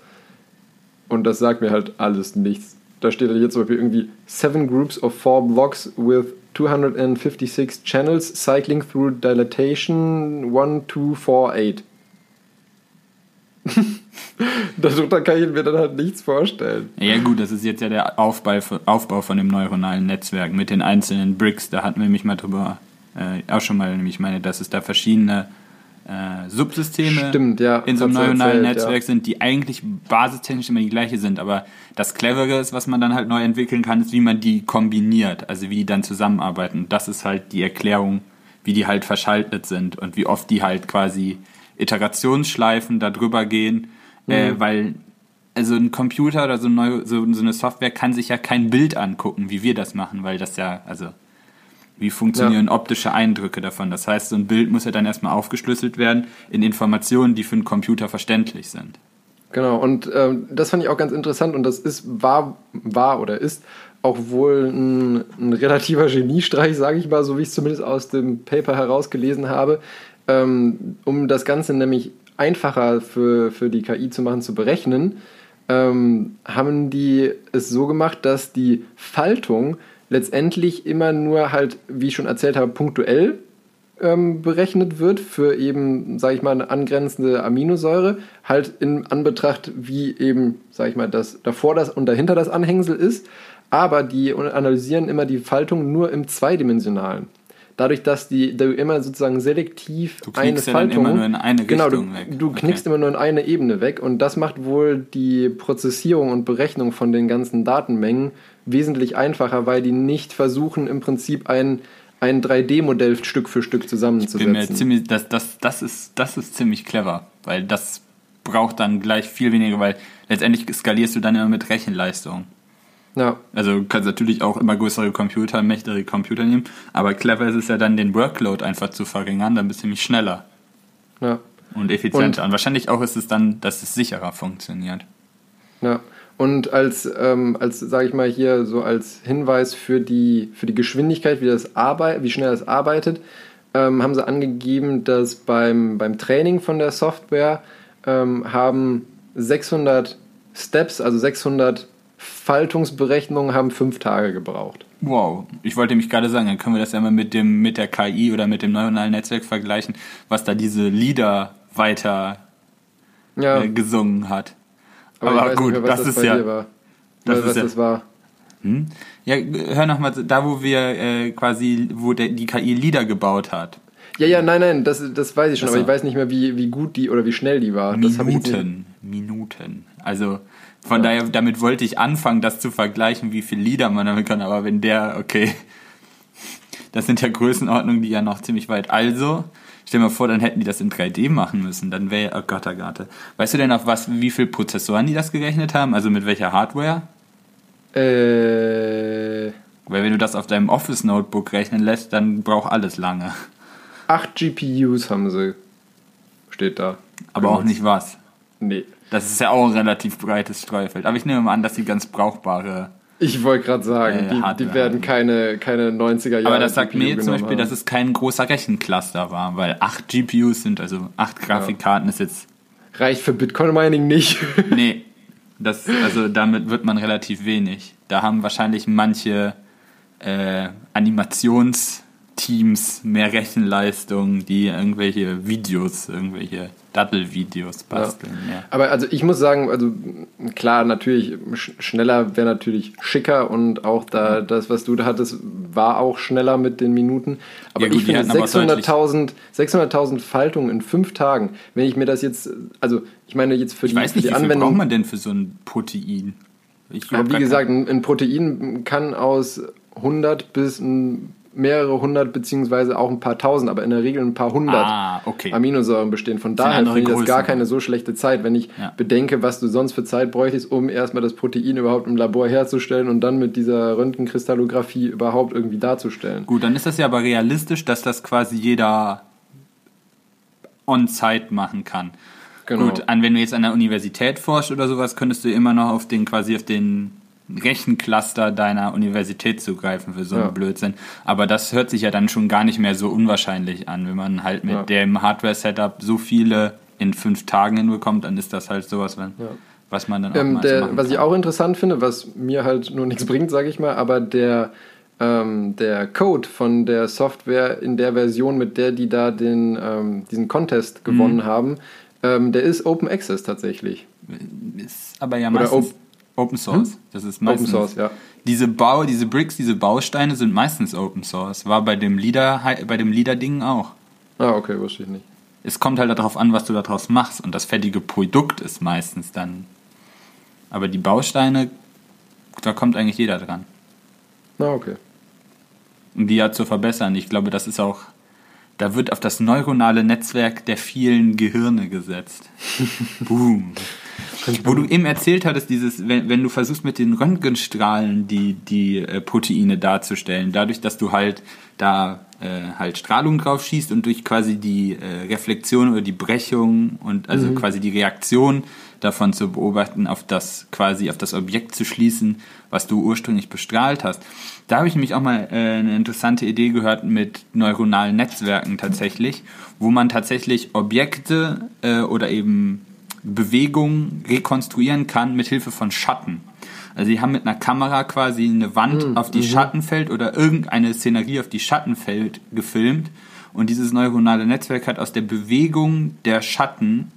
und das sagt mir halt alles nichts. Da steht hier zum Beispiel irgendwie seven groups of four blocks with 256 channels cycling through dilatation 1, 2, 4, 8. Darunter kann ich mir dann halt nichts vorstellen. Ja gut, das ist jetzt ja der Aufbau, Aufbau von dem neuronalen Netzwerk mit den einzelnen Bricks. Da hatten wir nämlich mal drüber, äh, auch schon mal, nämlich meine, dass es da verschiedene äh, Subsysteme Stimmt, ja, in so einem neuronalen erzählt, Netzwerk ja. sind, die eigentlich basistechnisch immer die gleiche sind. Aber das Clevere ist, was man dann halt neu entwickeln kann, ist, wie man die kombiniert, also wie die dann zusammenarbeiten. Und das ist halt die Erklärung, wie die halt verschaltet sind und wie oft die halt quasi Iterationsschleifen da drüber gehen, äh, Mhm. weil also ein Computer oder so, neu, so, so eine Software kann sich ja kein Bild angucken, wie wir das machen, weil das ja, also wie funktionieren optische Eindrücke davon. Das heißt, so ein Bild muss ja dann erstmal aufgeschlüsselt werden in Informationen, die für einen Computer verständlich sind. Genau, und ähm, das fand ich auch ganz interessant und das ist, war, war oder ist auch wohl ein, ein relativer Geniestreich, sage ich mal, so wie ich es zumindest aus dem Paper herausgelesen habe, ähm, um das Ganze nämlich einfacher für, für die KI zu machen, zu berechnen, ähm, haben die es so gemacht, dass die Faltung letztendlich immer nur halt, wie ich schon erzählt habe, punktuell ähm, berechnet wird für eben, sage ich mal, eine angrenzende Aminosäure, halt in Anbetracht, wie eben, sage ich mal, das davor das und dahinter das Anhängsel ist, aber die analysieren immer die Faltung nur im zweidimensionalen. Dadurch, dass die, du immer sozusagen selektiv Du eine Faltung, immer nur in eine genau, du, Richtung weg. du Okay. knickst immer nur in eine Ebene weg und das macht wohl die Prozessierung und Berechnung von den ganzen Datenmengen wesentlich einfacher, weil die nicht versuchen im Prinzip ein, ein 3D-Modell Stück für Stück Ich bin zusammenzusetzen. mir ziemlich, das, das, das, ist, das ist ziemlich clever, weil das braucht dann gleich viel weniger, weil letztendlich skalierst du dann immer mit Rechenleistung. ja, Also du kannst natürlich auch immer größere Computer, mächtigere Computer nehmen, aber clever ist es ja dann, den Workload einfach zu verringern, dann bist du nämlich schneller ja, und effizienter. Und, wahrscheinlich auch ist es dann, dass es sicherer funktioniert. ja. Und als, ähm, als sage ich mal hier, so als Hinweis für die, für die Geschwindigkeit, wie, das arbeit, wie schnell das arbeitet, ähm, haben sie angegeben, dass beim, beim Training von der Software ähm, haben 600 Steps, also 600 Faltungsberechnungen, haben fünf Tage gebraucht. Wow, ich wollte mich gerade sagen, dann können wir das ja mal mit dem mit der KI oder mit dem neuronalen Netzwerk vergleichen, was da diese Lieder weiter Ja, äh, gesungen hat. Aber, aber gut, mehr, was das das, ist ja- war. das Weil, ist was ja- das war. Hm? Ja, hör noch mal, da wo wir äh, quasi, wo der, die KI Lieder gebaut hat. Ja, ja, nein, nein, das, das weiß ich schon, Ach aber ich weiß nicht mehr, wie, wie gut die oder wie schnell die war. Minuten, Minuten. Also von daher, damit wollte ich anfangen, das zu vergleichen, wie viele Lieder man damit kann. Aber wenn der, okay, das sind ja Größenordnungen, die ja noch ziemlich weit. Also, stell dir mal vor, dann hätten die das in 3D machen müssen. Dann wäre, oh Gott, oh Gott. Weißt du denn auf was, wie viel Prozessoren die das gerechnet haben? Also mit welcher Hardware? Äh, Weil wenn du das auf deinem Office-Notebook rechnen lässt, dann braucht alles lange. 8 GPUs haben sie. Steht da. Aber auch nicht was. Nee. Das ist ja auch ein relativ breites Streufeld. Aber ich nehme mal an, dass die ganz brauchbare. Ich wollte gerade sagen, Äh, die, die werden keine, keine 90er Jahre. Aber das sagt GPU mir zum Beispiel, haben. dass es kein großer Rechencluster war, weil acht GPUs sind, also acht Grafikkarten ist jetzt. reicht für Bitcoin Mining nicht. Nee. Das, also damit wird man relativ wenig. Da haben wahrscheinlich manche äh, Animationsteams mehr Rechenleistung, die irgendwelche Videos, irgendwelche Dattelvideos basteln. Ja. Aber also ich muss sagen, also klar, natürlich, sch schneller wäre natürlich schicker und auch da das, was du da hattest, war auch schneller mit den Minuten. Aber Ja gut, ich finde hatten aber 600.000 600.000 Faltungen in fünf Tagen, wenn ich mir das jetzt, also ich meine jetzt für Ich die, weiß nicht, die wie viel Anwendung. braucht man denn für so ein Protein? Ich Ja, wie gesagt, ein, ein Protein kann aus 100 bis ein, mehrere hundert beziehungsweise auch ein paar tausend, aber in der Regel ein paar hundert Ah, okay. Aminosäuren bestehen. Von daher finde ich das gar keine so schlechte Zeit, wenn ich Ja. bedenke, was du sonst für Zeit bräuchtest, um erstmal das Protein überhaupt im Labor herzustellen und dann mit dieser Röntgenkristallographie überhaupt irgendwie darzustellen. Gut, dann ist das ja aber realistisch, dass das quasi jeder on-site machen kann. Genau. Gut, an, wenn du jetzt an der Universität forschst oder sowas, könntest du immer noch auf den quasi auf den Rechencluster deiner Universität zugreifen für so einen Ja. Blödsinn. Aber das hört sich ja dann schon gar nicht mehr so unwahrscheinlich an. Wenn man halt mit Ja. dem Hardware-Setup so viele in fünf Tagen hinbekommt, dann ist das halt sowas, wenn, was man dann auch Ähm, der, was ich auch interessant finde, was mir halt nur nichts bringt, sage ich mal, aber der, ähm, der Code von der Software in der Version, mit der die da den, ähm, diesen Contest Mhm. gewonnen haben, ähm, der ist Open Access tatsächlich. ist aber ja meistens Open Source. Das ist meistens Open Source, ja. Diese Bau, diese Bricks, diese Bausteine sind meistens Open Source. War bei dem Leader, bei dem Leader-Ding auch. Ah, okay, wusste ich nicht. Es kommt halt darauf an, was du daraus machst und das fertige Produkt ist meistens dann. Aber die Bausteine, da kommt eigentlich jeder dran. Na, okay. Um die ja zu verbessern. Ich glaube, das ist auch, da wird auf das neuronale Netzwerk der vielen Gehirne gesetzt. Boom. Wo du eben erzählt hattest, dieses, wenn, wenn du versuchst mit den Röntgenstrahlen die, die äh, Proteine darzustellen, dadurch, dass du halt da äh, halt Strahlung drauf schießt und durch quasi die äh, Reflexion oder die Brechung und also quasi die Reaktion davon zu beobachten, auf das quasi auf das Objekt zu schließen, was du ursprünglich bestrahlt hast. Da habe ich nämlich auch mal äh, eine interessante Idee gehört mit neuronalen Netzwerken tatsächlich, wo man tatsächlich Objekte äh, oder eben Bewegung rekonstruieren kann mit Hilfe von Schatten. Also sie haben mit einer Kamera quasi eine Wand auf die Schatten fällt oder irgendeine Szenerie auf die Schatten fällt gefilmt und dieses neuronale Netzwerk hat aus der Bewegung der Schatten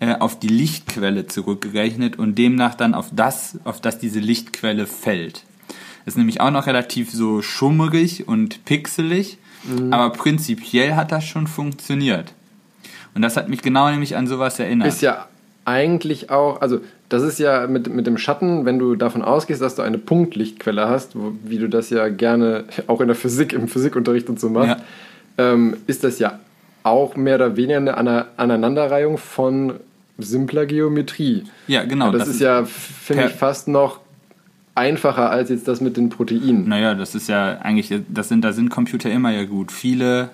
äh, auf die Lichtquelle zurückgerechnet und demnach dann auf das, auf das diese Lichtquelle fällt. Ist nämlich auch noch relativ so schummerig und pixelig, aber prinzipiell hat das schon funktioniert. Und das hat mich genau nämlich an sowas erinnert. Ist ja eigentlich auch, also das ist ja mit, mit dem Schatten, wenn du davon ausgehst, dass du eine Punktlichtquelle hast, wo, wie du das ja gerne auch in der Physik, im Physikunterricht und so machst, ähm, ist das ja auch mehr oder weniger eine Ana- Aneinanderreihung von simpler Geometrie. Ja, genau. das, ist ja, finde ich, fast noch einfacher als jetzt das mit den Proteinen. Naja, das ist ja eigentlich, das sind, da sind Computer immer ja gut. Viele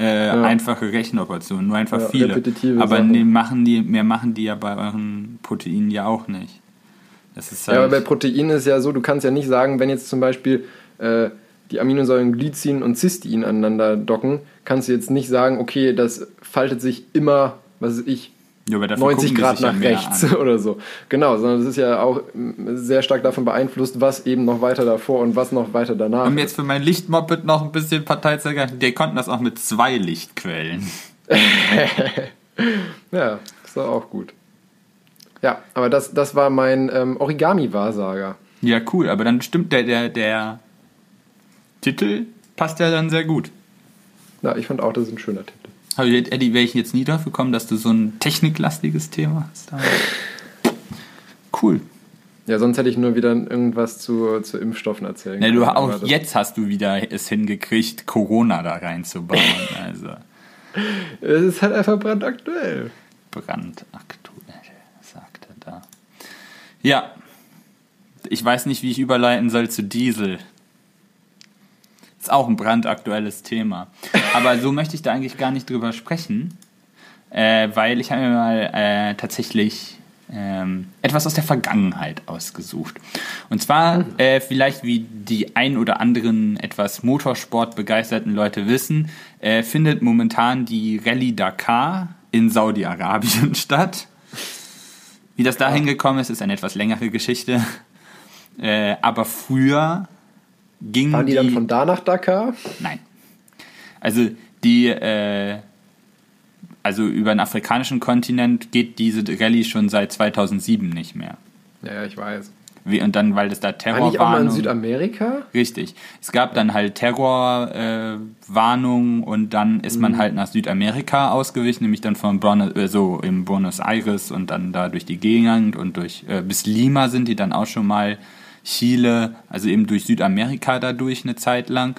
äh, einfache Rechenoperationen, nur einfach Ja, viele. Aber Sachen. machen die, mehr machen die ja bei euren Proteinen ja auch nicht. Das ist halt, Ja, aber bei Proteinen ist ja so, du kannst ja nicht sagen, wenn jetzt zum Beispiel äh, die Aminosäuren Glycin und Cystein aneinander docken, kannst du jetzt nicht sagen, okay, das faltet sich immer, was weiß ich, ja, aber dafür 90 gucken die Grad ja nach mehr rechts oder so. Genau, sondern das ist ja auch mm, sehr stark davon beeinflusst, was eben noch weiter davor und was noch weiter danach. Um jetzt für mein Lichtmoped noch ein bisschen Partei zu ergreifen, die konnten das auch mit zwei Lichtquellen. Ja, ist doch auch gut. Ja, aber das, das war mein ähm, Origami-Wahrsager. Ja, cool, aber dann stimmt der, der, der Titel passt ja dann sehr gut. Ja, ich fand auch, das ist ein schöner Titel. Aber Eddie, wäre ich jetzt nie drauf gekommen, dass du so ein techniklastiges Thema hast. Aber Cool. Ja, sonst hätte ich nur wieder irgendwas zu, zu Impfstoffen erzählen Ja, du, auch jetzt hast du wieder es hingekriegt, Corona da reinzubauen. Also Es ist halt einfach brandaktuell. brandaktuell, sagt er da. Ja, ich weiß nicht, wie ich überleiten soll zu Diesel. Ist auch ein brandaktuelles Thema. Aber so möchte ich da eigentlich gar nicht drüber sprechen, äh, weil ich habe mir mal äh, tatsächlich ähm, etwas aus der Vergangenheit ausgesucht. Und zwar, äh, vielleicht wie die ein oder anderen etwas Motorsport begeisterten Leute wissen, äh, findet momentan die Rallye Dakar in Saudi-Arabien statt. Wie das dahin gekommen ist, ist eine etwas längere Geschichte. Äh, aber früher ging Waren die dann von da nach Dakar? Nein. Also die, äh, also über den afrikanischen Kontinent geht diese Rallye schon seit 2007 nicht mehr. Ja, ich weiß. Wie, und dann, weil es da War Terror nicht auch mal in war. Südamerika? Richtig. Es gab dann halt Terrorwarnungen äh, und dann ist man halt nach Südamerika ausgewichen, nämlich dann von Buenos, äh, so im Buenos Aires und dann da durch die Gegend und durch äh, bis Lima sind die dann auch schon mal Chile, also eben durch Südamerika dadurch eine Zeit lang.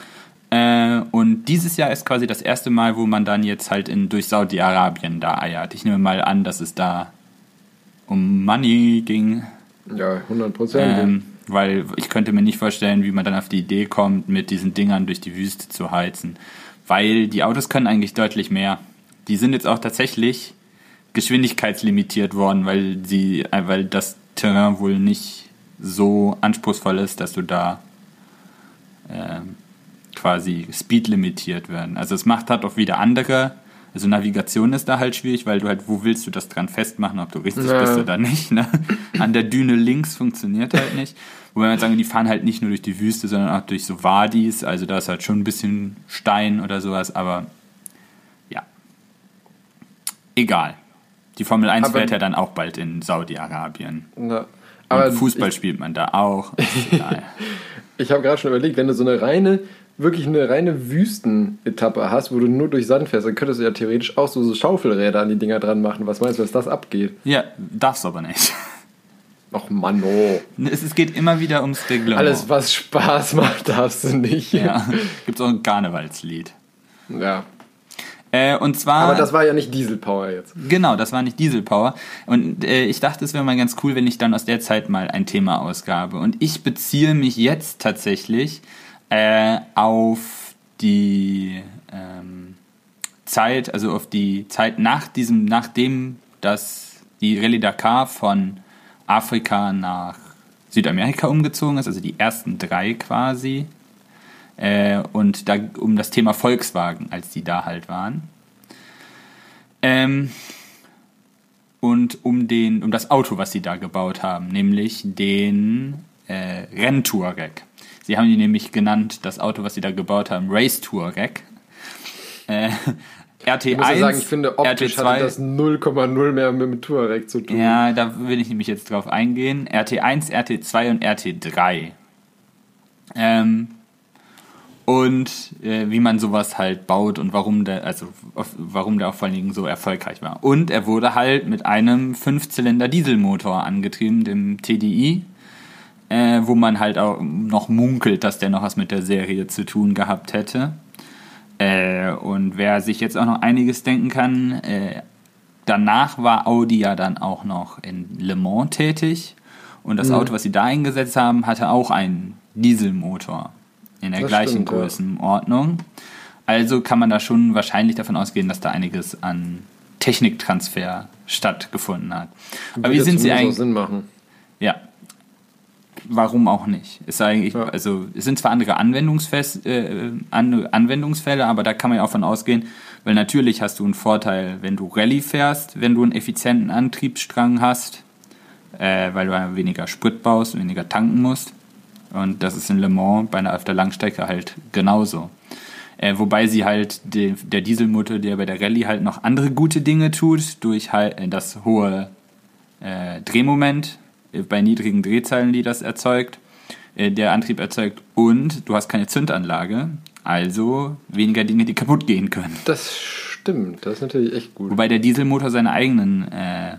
Äh, und dieses Jahr ist quasi das erste Mal, wo man dann jetzt halt in, durch Saudi-Arabien da eiert. Ich nehme mal an, dass es da um Money ging. Ja, 100 Prozent. Ähm, weil ich könnte mir nicht vorstellen, wie man dann auf die Idee kommt, mit diesen Dingern durch die Wüste zu heizen. Weil die Autos können eigentlich deutlich mehr. Die sind jetzt auch tatsächlich geschwindigkeitslimitiert worden, weil sie, äh, weil das Terrain wohl nicht so anspruchsvoll ist, dass du da ähm, quasi speedlimitiert werden. Also es macht halt auch wieder andere. Also Navigation ist da halt schwierig, weil du halt, wo willst du das dran festmachen, ob du richtig Ja. bist oder nicht. Ne? An der Düne links funktioniert halt nicht. Wobei man sagen, die fahren halt nicht nur durch die Wüste, sondern auch durch so Wadis. Also da ist halt schon ein bisschen Stein oder sowas, aber ja. Egal. Die Formel 1 Aber- fährt ja dann auch bald in Saudi-Arabien. Ja. Aber Fußball ich, spielt man da auch. Ich habe gerade schon überlegt, wenn du so eine reine, wirklich eine reine Wüstenetappe hast, wo du nur durch Sand fährst, dann könntest du ja theoretisch auch so, so Schaufelräder an die Dinger dran machen. Was meinst du, was das abgeht? ja, darfst aber nicht. Och Mann, oh. Es, es geht immer wieder ums Reglement. Alles, was Spaß macht, darfst du nicht. Ja, gibt auch ein Karnevalslied. ja. Äh, und zwar. Aber das war ja nicht Dieselpower jetzt. Genau, das war nicht Dieselpower. Und äh, ich dachte, es wäre mal ganz cool, wenn ich dann aus der Zeit mal ein Thema ausgabe. Und ich beziehe mich jetzt tatsächlich äh, auf die ähm, Zeit, also auf die Zeit nach diesem, nachdem das die Rallye Dakar von Afrika nach Südamerika umgezogen ist, also die ersten drei quasi. Äh, und da um das Thema Volkswagen, als die da halt waren. Ähm, und um den, um das Auto, was sie da gebaut haben, nämlich den äh, Renntouareg. Sie haben ihn nämlich genannt, das Auto, was sie da gebaut haben, Race Touareg. Äh, RT1, Ich muss ja sagen, ich finde, optisch RT2, hatte das 0,0 mehr mit dem Touareg zu tun. ja, da will ich nämlich jetzt drauf eingehen. RT1, RT2 und RT3. Ähm, und äh, wie man sowas halt baut und warum der, also auf, warum der auch vor allen Dingen so erfolgreich war. Und er wurde halt mit einem Fünfzylinder Dieselmotor angetrieben, dem TDI, äh, wo man halt auch noch munkelt, dass der noch was mit der Serie zu tun gehabt hätte. Äh, und wer sich jetzt auch noch einiges denken kann, äh, danach war Audi ja dann auch noch in Le Mans tätig. Und das Auto, was sie da eingesetzt haben, hatte auch einen Dieselmotor in der Das gleichen stimmt, ja. Größenordnung. Also kann man da schon wahrscheinlich davon ausgehen, dass da einiges an Techniktransfer stattgefunden hat. Aber wie sind sie eigentlich? Sinn machen. Ja. Warum auch nicht? Ist eigentlich, Ja. also es sind zwar andere Anwendungsfest, äh, An Anwendungsfälle, aber da kann man ja auch von ausgehen, weil natürlich hast du einen Vorteil, wenn du Rallye fährst, wenn du einen effizienten Antriebsstrang hast, äh, weil du ja weniger Sprit baust, weniger tanken musst. Und das ist in Le Mans bei einer auf der Langstrecke halt genauso. Äh, wobei sie halt de, der Dieselmotor, der bei der Rallye halt noch andere gute Dinge tut, durch halt äh, das hohe äh, Drehmoment äh, bei niedrigen Drehzahlen, die das erzeugt, äh, der Antrieb erzeugt und du hast keine Zündanlage, also weniger Dinge, die kaputt gehen können. Das stimmt, das ist natürlich echt gut. Wobei der Dieselmotor seine eigenen äh,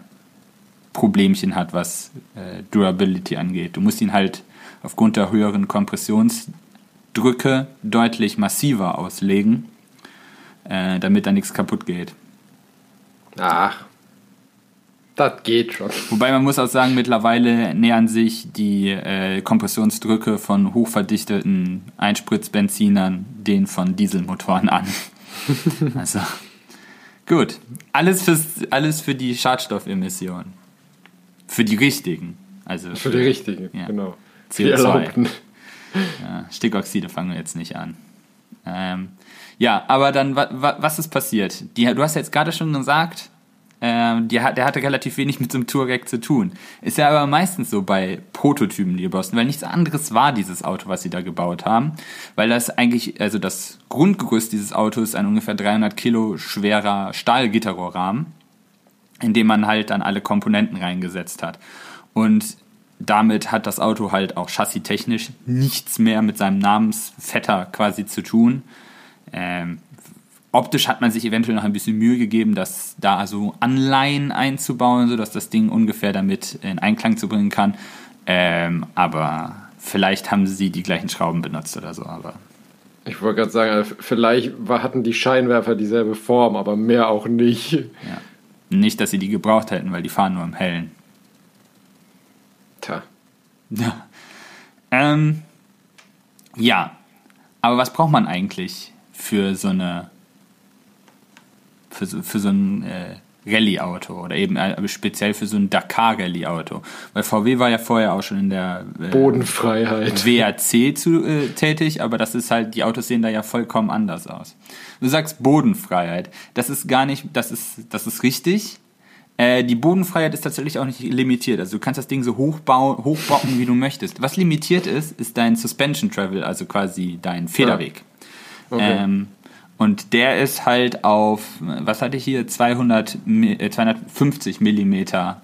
Problemchen hat, was Durability angeht. Du musst ihn halt aufgrund der höheren Kompressionsdrücke deutlich massiver auslegen, äh, damit da nichts kaputt geht. Ach, das geht schon. Wobei man muss auch sagen, mittlerweile nähern sich die äh, Kompressionsdrücke von hochverdichteten Einspritzbenzinern den von Dieselmotoren an. also gut, alles, fürs, alles für die Schadstoffemissionen. Für die richtigen. Also Für die richtigen, ja. genau. Die CO2. erlaubten. Ja, Stickoxide fangen wir jetzt nicht an. Ähm, ja, aber dann, wa, wa, was ist passiert? Die, du hast jetzt gerade schon gesagt, ähm, die, der hatte relativ wenig mit so einem Touareg zu tun. Ist ja aber meistens so bei Prototypen, die gebaut sind, weil nichts anderes war dieses Auto, was sie da gebaut haben. Weil das eigentlich, also das Grundgerüst dieses Autos ist ein ungefähr 300 Kilo schwerer Stahlgitterrohrrahmen, in dem man halt dann alle Komponenten reingesetzt hat. Und damit hat das Auto halt auch chassistechnisch nichts mehr mit seinem Namensvetter quasi zu tun. Ähm, optisch hat man sich eventuell noch ein bisschen Mühe gegeben, das da so Anleihen einzubauen, sodass das Ding ungefähr damit in Einklang zu bringen kann. Ähm, aber vielleicht haben sie die gleichen Schrauben benutzt oder so. Aber Ich wollte gerade sagen, also vielleicht hatten die Scheinwerfer dieselbe Form, aber mehr auch nicht. ja. nicht, dass sie die gebraucht hätten, weil die fahren nur im Hellen. Tja. Ja. Ähm, ja, aber was braucht man eigentlich für so eine für so, für so ein äh, Rallye-Auto oder eben äh, speziell für so ein Dakar-Rallye-Auto? Weil VW war ja vorher auch schon in der äh, Bodenfreiheit. WRC zu, äh, tätig, aber das ist halt, die Autos sehen da ja vollkommen anders aus. Du sagst Bodenfreiheit. Das ist gar nicht, das ist, das ist richtig. Äh, die Bodenfreiheit ist tatsächlich auch nicht limitiert. Also du kannst das Ding so hochbauen, hochbauen, wie du möchtest. Was limitiert ist, ist dein Suspension Travel, also quasi dein Federweg. Okay. Ähm, und der ist halt auf, was hatte ich hier, 200, Mi- äh, 250 Millimeter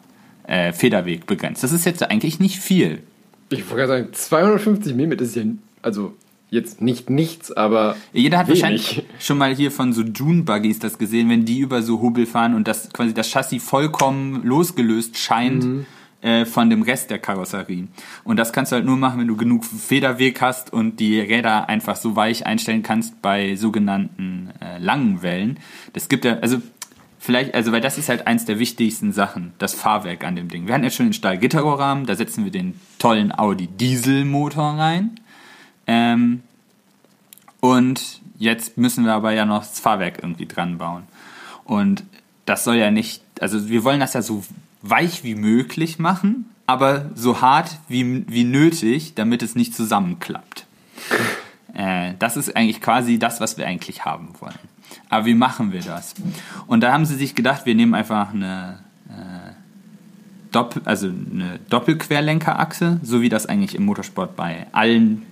äh, Federweg begrenzt. Das ist jetzt eigentlich nicht viel. Ich wollte gerade sagen, 250 mm ist ja, also jetzt nicht nichts, aber Jeder hat wenig. wahrscheinlich schon mal hier von so Dune-Buggies das gesehen, wenn die über so Hubbel fahren und das quasi das Chassis vollkommen losgelöst scheint Mhm. äh, von dem Rest der Karosserie. Und das kannst du halt nur machen, wenn du genug Federweg hast und die Räder einfach so weich einstellen kannst bei sogenannten äh, langen Wellen. Das gibt ja, also vielleicht, also weil das ist halt eins der wichtigsten Sachen, das Fahrwerk an dem Ding. Wir hatten jetzt schon den Stahlgitterrohrrahmen, da setzen wir den tollen Audi Dieselmotor rein. Ähm, und jetzt müssen wir aber ja noch das Fahrwerk irgendwie dran bauen. Und das soll ja nicht, also wir wollen das ja so weich wie möglich machen, aber so hart wie, wie nötig, damit es nicht zusammenklappt. Äh, das ist eigentlich quasi das, was wir eigentlich haben wollen. Aber wie machen wir das? Und da haben sie sich gedacht, wir nehmen einfach eine, äh, Doppel, also eine Doppelquerlenkerachse, so wie das eigentlich im Motorsport bei allen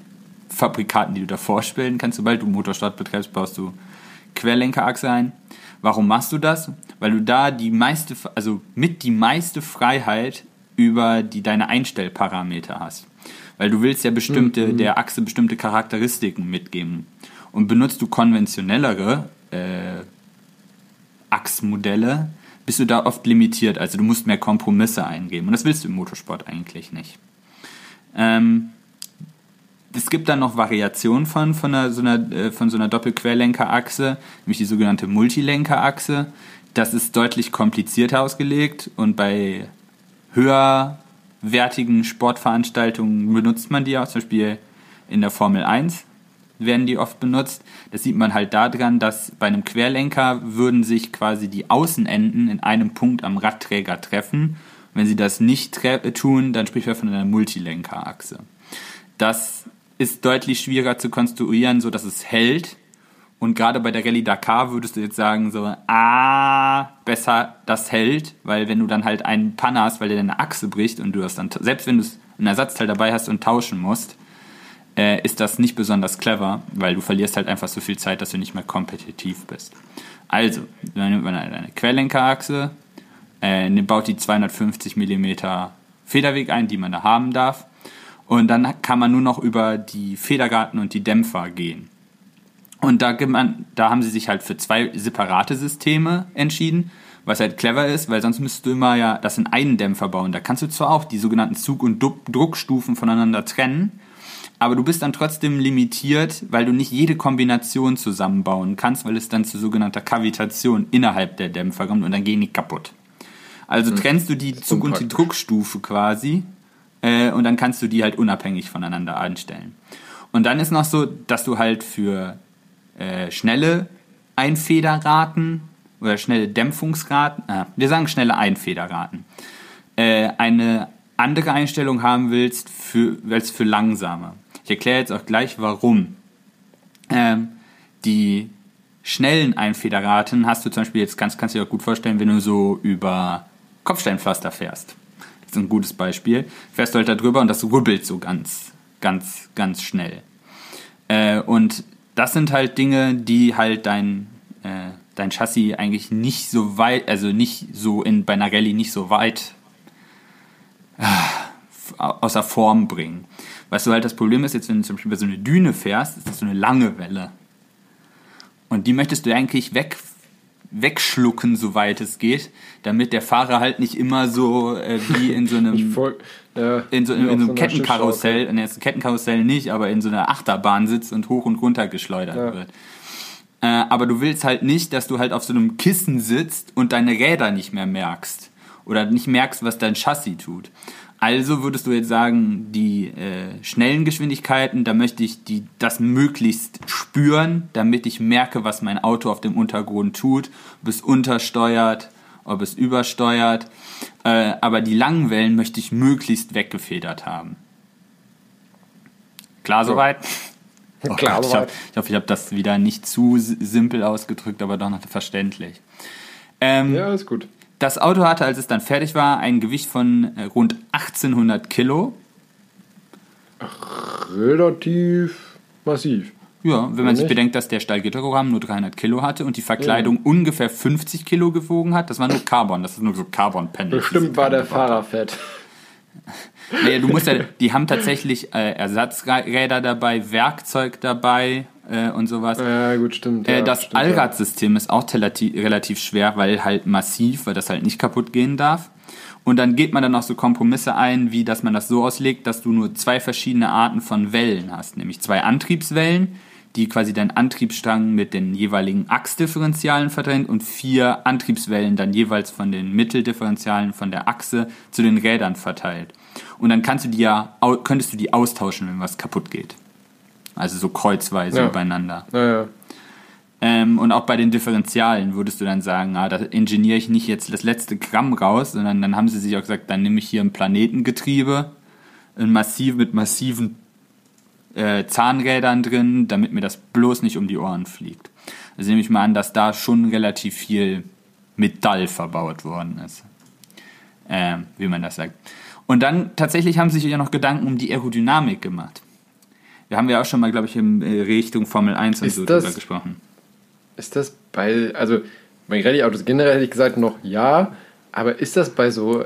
Fabrikaten, die du da vorstellen kannst. Sobald du Motorsport betreibst, baust du Querlenkerachse ein. Warum machst du das? Weil du da die meiste, also mit die meiste Freiheit über die deine Einstellparameter hast. Weil du willst ja bestimmte, der Achse bestimmte Charakteristiken mitgeben. Und benutzt du konventionellere äh, Achsmodelle, bist du da oft limitiert. Also du musst mehr Kompromisse eingeben. Und das willst du im Motorsport eigentlich nicht. Ähm, es gibt dann noch Variationen von, von, einer, so einer, äh, von so einer Doppelquerlenkerachse, nämlich die sogenannte Multilenkerachse. Das ist deutlich komplizierter ausgelegt und bei höherwertigen Sportveranstaltungen benutzt man die auch, zum Beispiel in der Formel 1 werden die oft benutzt. Das sieht man halt daran, dass bei einem Querlenker würden sich quasi die Außenenden in einem Punkt am Radträger treffen. Wenn sie das nicht tun, dann spricht man von einer Multilenkerachse. Das ist deutlich schwieriger zu konstruieren, so dass es hält. Und gerade bei der Rallye Dakar würdest du jetzt sagen so, ah, besser das hält, weil wenn du dann halt einen Panne hast, weil dir deine Achse bricht und du das dann, selbst wenn du ein Ersatzteil dabei hast und tauschen musst, äh, ist das nicht besonders clever, weil du verlierst halt einfach so viel Zeit, dass du nicht mehr kompetitiv bist. Also, dann nimmt man eine Querlenkerachse, äh, baut die 250 mm Federweg ein, die man da haben darf. Und dann kann man nur noch über die Federgarten und die Dämpfer gehen. Und da, man, da haben sie sich halt für zwei separate Systeme entschieden, was halt clever ist, weil sonst müsstest du immer ja das in einen Dämpfer bauen. Da kannst du zwar auch die sogenannten Zug- und Druckstufen voneinander trennen, aber du bist dann trotzdem limitiert, weil du nicht jede Kombination zusammenbauen kannst, weil es dann zu sogenannter Kavitation innerhalb der Dämpfer kommt und dann gehen die kaputt. Also trennst du die Zug- und die. Druckstufe quasi äh, und dann kannst du die halt unabhängig voneinander einstellen. Und dann ist noch so, dass du halt für äh, schnelle Einfederraten oder schnelle Dämpfungsraten, äh, wir sagen schnelle Einfederraten, äh, eine andere Einstellung haben willst für, als für langsamer. Ich erkläre jetzt auch gleich, warum. Ähm, die schnellen Einfederraten hast du zum Beispiel jetzt, kannst, kannst du dir auch gut vorstellen, wenn du so über Kopfsteinpflaster fährst. Das ist ein gutes Beispiel. Fährst du halt da drüber und das rubbelt so ganz, ganz, ganz schnell. Äh, und das sind halt Dinge, die halt dein, äh, dein Chassis eigentlich nicht so weit, also nicht so in, bei einer Rallye nicht so weit äh, außer Form bringen. Was du halt das Problem ist, jetzt wenn du zum Beispiel über so eine Düne fährst, ist das so eine lange Welle. Und die möchtest du eigentlich weg, wegschlucken, soweit es geht, damit der Fahrer halt nicht immer so äh, wie in so einem Voll, ja, in so, in, in so einem Kettenkarussell, in einem Kettenkarussell nicht, aber in so einer Achterbahn sitzt und hoch und runter geschleudert Ja. wird. Äh, aber du willst halt nicht, dass du halt auf so einem Kissen sitzt und deine Räder nicht mehr merkst. Oder nicht merkst, was dein Chassis tut. Also würdest du jetzt sagen, die äh, schnellen Geschwindigkeiten, da möchte ich die, das möglichst spüren, damit ich merke, was mein Auto auf dem Untergrund tut, ob es untersteuert, ob es übersteuert. Äh, aber die langen Wellen möchte ich möglichst weggefedert haben. Klar soweit? Oh Klar, Gott, ich, soweit. hoffe, ich hoffe, ich habe das wieder nicht zu simpel ausgedrückt, aber doch noch verständlich. Ähm, Ja, ist gut. Das Auto hatte, als es dann fertig war, ein Gewicht von äh, rund 1800 Kilo. Relativ massiv. Ja, wenn man sich bedenkt, dass der Stahlgitterrahmen nur 300 Kilo hatte und die Verkleidung ungefähr 50 Kilo gewogen hat, das war nur Carbon, das ist nur so Carbon-Panel. Bestimmt war der Fahrer fett. Naja, du musst ja, die haben tatsächlich äh, Ersatzräder dabei, Werkzeug dabei äh, und sowas. Ja, gut, stimmt. Äh, ja, das stimmt, Allradsystem ist auch relativ, schwer, weil halt massiv, weil das halt nicht kaputt gehen darf. Und dann geht man dann auch so Kompromisse ein, wie dass man das so auslegt, dass du nur zwei verschiedene Arten von Wellen hast, nämlich zwei Antriebswellen, die quasi deinen Antriebsstrang mit den jeweiligen Achsdifferentialen verdrängt und vier Antriebswellen dann jeweils von den Mitteldifferentialen von der Achse zu den Rädern verteilt. Und dann kannst du die ja, könntest du die austauschen, wenn was kaputt geht. Also so kreuzweise Ja. übereinander. Ja, ja. Ähm, und auch bei den Differentialen würdest du dann sagen, ah, da ingeniere ich nicht jetzt das letzte Gramm raus, sondern dann haben sie sich auch gesagt, dann nehme ich hier ein Planetengetriebe, ein massiv mit massiven äh, Zahnrädern drin, damit mir das bloß nicht um die Ohren fliegt. Also nehme ich mal an, dass da schon relativ viel Metall verbaut worden ist. Ähm, wie man das sagt. Und dann tatsächlich haben sie sich ja noch Gedanken um die Aerodynamik gemacht. Wir haben ja auch schon mal, glaube ich, in äh, Richtung Formel 1 und Ist so das- drüber gesprochen. Ist das bei, also bei Rallye-Autos generell hätte ich gesagt noch ja, aber ist das bei so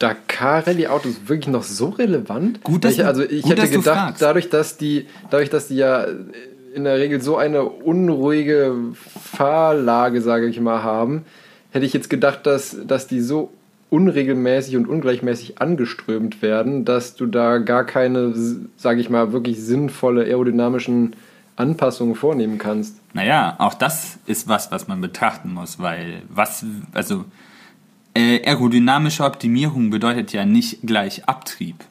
Dakar-Rallye-Autos wirklich noch so relevant? Gut, dass ich, also ich gut, hätte gedacht, dadurch, dass die, dadurch, dass die ja in der Regel so eine unruhige Fahrlage, sage ich mal, haben, hätte ich jetzt gedacht, dass, dass die so unregelmäßig und ungleichmäßig angeströmt werden, dass du da gar keine, sage ich mal, wirklich sinnvolle aerodynamischen Anpassungen vornehmen kannst. Naja, auch das ist was, was man betrachten muss, weil was, also äh, aerodynamische Optimierung bedeutet ja nicht gleich Abtrieb.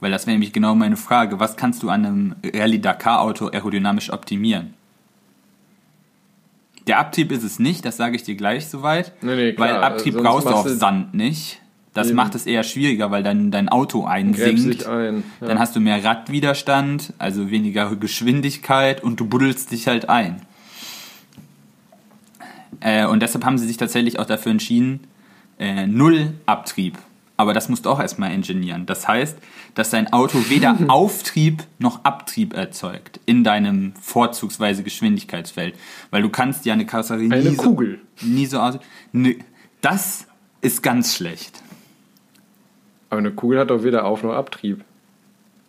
Weil das wäre nämlich genau meine Frage. Was kannst du an einem Rallye-Dakar-Auto aerodynamisch optimieren? Der Abtrieb ist es nicht, das sage ich dir gleich soweit. Nee, nee, klar, weil Abtrieb sonst brauchst du auf Sand nicht. Das Eben. macht es eher schwieriger, weil dann dein Auto einsinkt. ein. Ja. Dann hast du mehr Radwiderstand, also weniger Geschwindigkeit und du buddelst dich halt ein. Äh, und deshalb haben sie sich tatsächlich auch dafür entschieden, äh, null Abtrieb. Aber das musst du auch erstmal ingenieren. Das heißt, dass dein Auto weder Auftrieb noch Abtrieb erzeugt in deinem vorzugsweise Geschwindigkeitsfeld. Weil du kannst ja eine Karosserie Eine nie so, Kugel. nie so aus. Ne, das ist ganz schlecht. Aber eine Kugel hat doch weder Auf- noch Abtrieb.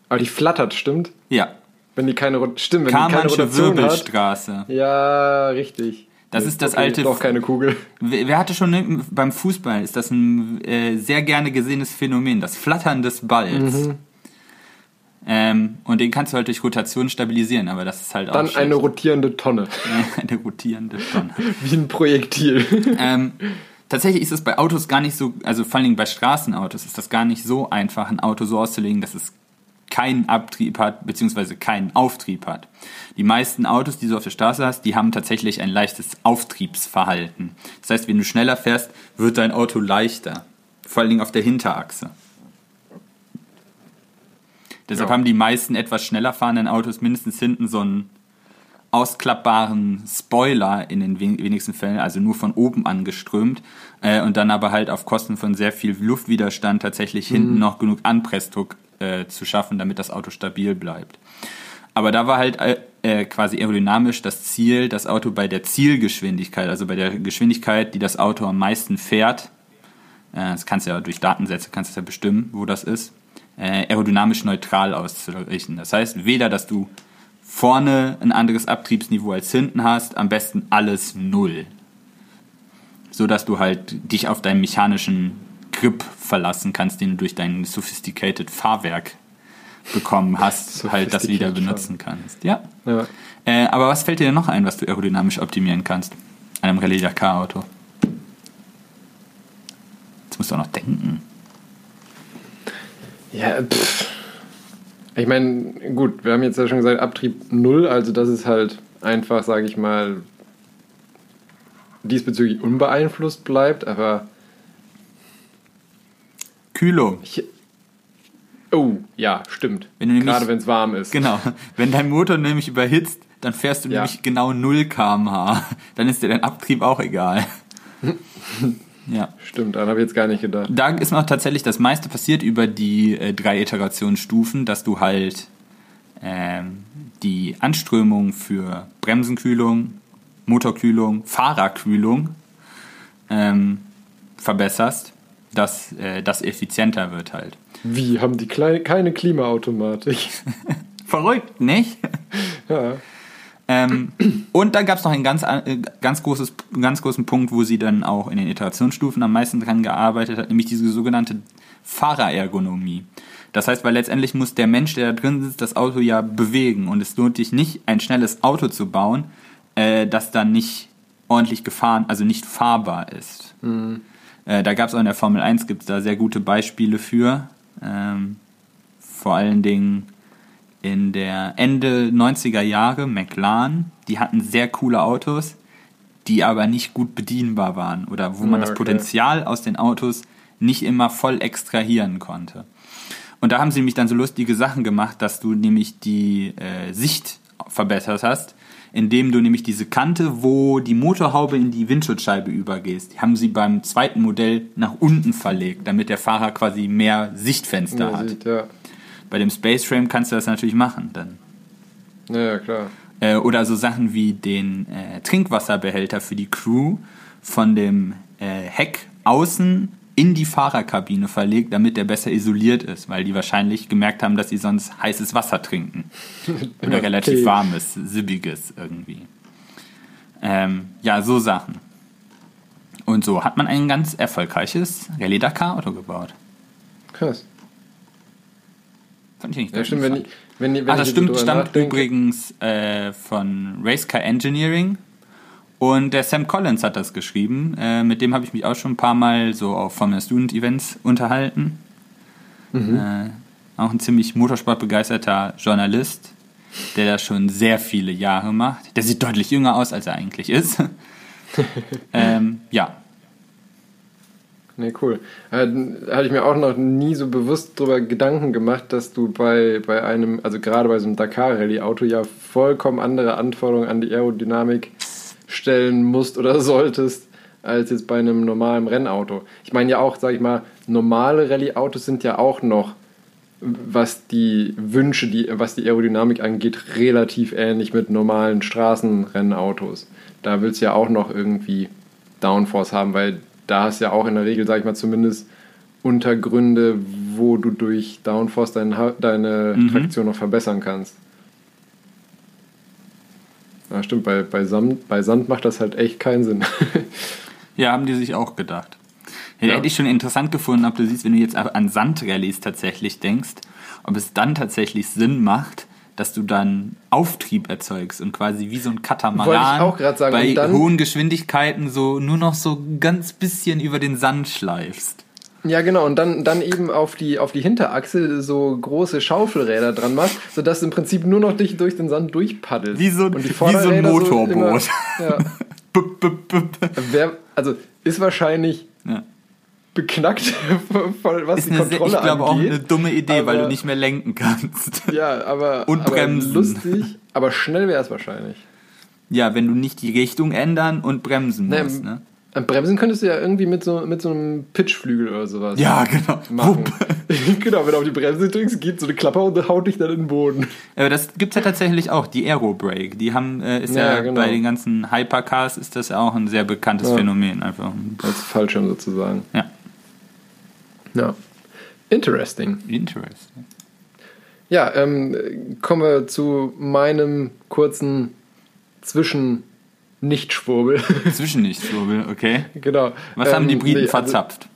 Aber die flattert, stimmt? Ja. Wenn die keine, Rot- stimmt, wenn die keine Rotation hat. Wirbelstraße. Ja, richtig. Das ist das Okay, alte- Doch keine Kugel. Wer wer hatte schon ne, beim Fußball ist das ein äh, sehr gerne gesehenes Phänomen, das Flattern des Balls. Mhm. Ähm, und den kannst du halt durch Rotation stabilisieren, aber das ist halt auch Dann schlecht. eine rotierende Tonne. eine rotierende Tonne. Wie ein Projektil. ähm, tatsächlich ist es bei Autos gar nicht so, also vor allen Dingen bei Straßenautos ist das gar nicht so einfach, ein Auto so auszulegen, dass es keinen Abtrieb hat, beziehungsweise keinen Auftrieb hat. Die meisten Autos, die du auf der Straße hast, die haben tatsächlich ein leichtes Auftriebsverhalten. Das heißt, wenn du schneller fährst, wird dein Auto leichter. Vor allen Dingen auf der Hinterachse. Deshalb Ja. haben die meisten etwas schneller fahrenden Autos mindestens hinten so einen ausklappbaren Spoiler in den wen- wenigsten Fällen, also nur von oben angeströmt äh, und dann aber halt auf Kosten von sehr viel Luftwiderstand tatsächlich hinten noch genug Anpressdruck äh, zu schaffen, damit das Auto stabil bleibt. Aber da war halt äh, äh, quasi aerodynamisch das Ziel, das Auto bei der Zielgeschwindigkeit, also bei der Geschwindigkeit, die das Auto am meisten fährt, äh, das kannst du ja durch Datensätze kannst du ja bestimmen, wo das ist, äh, aerodynamisch neutral auszurichten. Das heißt, weder, dass du vorne ein anderes Abtriebsniveau als hinten hast, am besten alles null. So dass du halt dich auf deinen mechanischen Grip verlassen kannst, den du durch dein sophisticated Fahrwerk bekommen hast, halt das wieder benutzen kannst. Ja. Ja. Äh, aber was fällt dir denn noch ein, was du aerodynamisch optimieren kannst? An einem Rallye Dakar Auto. Jetzt musst du auch noch denken. Ja, pff. Ich meine, gut, wir haben jetzt ja schon gesagt, Abtrieb 0, also das ist halt einfach, sage ich mal, diesbezüglich unbeeinflusst bleibt, aber Kühlung. ich, Oh, ja, stimmt. Wenn du nämlich- Gerade wenn es warm ist. Genau. Wenn dein Motor nämlich überhitzt, dann fährst du Ja. nämlich genau 0 km/h. Dann ist dir dein Abtrieb auch egal. ja. Stimmt, daran habe ich jetzt gar nicht gedacht. Da ist noch tatsächlich das meiste passiert über die äh, drei Iterationsstufen, dass du halt ähm, die Anströmung für Bremsenkühlung, Motorkühlung, Fahrerkühlung ähm, verbesserst, dass äh, das effizienter wird halt. Wie, haben die kleine, keine Klimaautomatik? Verrückt, nicht? ja. Ähm, und dann gab es noch einen ganz, äh, ganz, großes, ganz großen Punkt, wo sie dann auch in den Iterationsstufen am meisten dran gearbeitet hat, nämlich diese sogenannte Fahrerergonomie. Das heißt, weil letztendlich muss der Mensch, der da drin sitzt, das Auto ja bewegen und es lohnt sich nicht, ein schnelles Auto zu bauen, äh, das dann nicht ordentlich gefahren, also nicht fahrbar ist. Äh, da gab es auch in der Formel 1 gibt es da sehr gute Beispiele für. Ähm, vor allen Dingen in der Ende 90er Jahre McLaren, die hatten sehr coole Autos, die aber nicht gut bedienbar waren oder wo man Ja, das okay. Potenzial aus den Autos nicht immer voll extrahieren konnte. Und da haben sie nämlich dann so lustige Sachen gemacht, dass du nämlich die äh, Sicht verbessert hast, indem du nämlich diese Kante, wo die Motorhaube in die Windschutzscheibe übergehst, die haben sie beim zweiten Modell nach unten verlegt, damit der Fahrer quasi mehr Sichtfenster Ja, hat. sieht, ja. Bei dem Space Frame kannst du das natürlich machen dann. ja, ja, klar. Äh, oder so Sachen wie den äh, Trinkwasserbehälter für die Crew von dem äh, Heck außen in die Fahrerkabine verlegt, damit der besser isoliert ist, weil die wahrscheinlich gemerkt haben, dass sie sonst heißes Wasser trinken. Oder Ja, relativ okay. warmes, sippiges irgendwie. Ähm, ja, so Sachen. Und so hat man ein ganz erfolgreiches Rallye Dakar Auto gebaut. Krass. Fand ich nicht Ja, stimmt, wenn, ich, wenn, wenn ah, das stimmt, stammt nachdenke- übrigens äh, von Racecar Engineering. Und der Sam Collins hat das geschrieben. Äh, mit dem habe ich mich auch schon ein paar Mal so auf Formula Student Events unterhalten. Mhm. Äh, auch ein ziemlich motorsportbegeisterter Journalist, der das schon sehr viele Jahre macht. Der sieht deutlich jünger aus, als er eigentlich ist. ähm, ja, Nee, cool. Äh, hatte ich mir auch noch nie so bewusst darüber Gedanken gemacht, dass du bei, bei einem, also gerade bei so einem Dakar-Rallye-Auto ja vollkommen andere Anforderungen an die Aerodynamik stellen musst oder solltest, als jetzt bei einem normalen Rennauto. Ich meine ja auch, sag ich mal, normale Rallye-Autos sind ja auch noch, was die Wünsche, die, was die Aerodynamik angeht, relativ ähnlich mit normalen Straßenrennautos. Da willst du ja auch noch irgendwie Downforce haben, weil da hast du ja auch in der Regel, sag ich mal, zumindest Untergründe, wo du durch Downforce dein, Ha- deine Mhm. Traktion noch verbessern kannst. Ja, stimmt, bei, bei, Sand, bei Sand macht das halt echt keinen Sinn. Ja, haben die sich auch gedacht. Ja. Hätte ich schon interessant gefunden, ob du siehst, wenn du jetzt an Sandrallyes tatsächlich denkst, ob es dann tatsächlich Sinn macht, dass du dann Auftrieb erzeugst und quasi wie so ein Katamaran sagen, bei hohen Geschwindigkeiten so nur noch so ganz bisschen über den Sand schleifst. Ja, genau, und dann, dann eben auf die, auf die Hinterachse so große Schaufelräder dran machst, sodass du im Prinzip nur noch dich durch den Sand durchpaddelst. Wie so, wie so ein Motorboot. immer, ja, Bup, bup, bup. wär, also ist wahrscheinlich ja. beknackt, was Ist die eine, sehr- Kontrolle ich glaube auch angeht. eine dumme Idee, weil aber- du nicht mehr lenken kannst. Ja, aber, Und aber bremsen. lustig, aber schnell wäre es wahrscheinlich. Ja, wenn du nicht die Richtung ändern und bremsen Nee, musst, ne? Am Bremsen könntest du ja irgendwie mit so, mit so einem Pitchflügel oder sowas Ja, genau. machen. Genau, wenn du auf die Bremse drückst, geht so eine Klappe und haut dich dann in den Boden. Aber das gibt's ja tatsächlich auch, die Aerobrake. Die haben, äh, ist ja, Ja, genau. bei den ganzen Hypercars ist das ja auch ein sehr bekanntes Ja. Phänomen einfach. Als Fallschirm sozusagen. Ja, Ja. Interesting. interesting. Ja, ähm, kommen wir zu meinem kurzen Zwischen-Nicht-Schwurbel. Zwischennichtschwurbel, okay. genau. Was haben die Ähm, Briten nee, also- verzapft?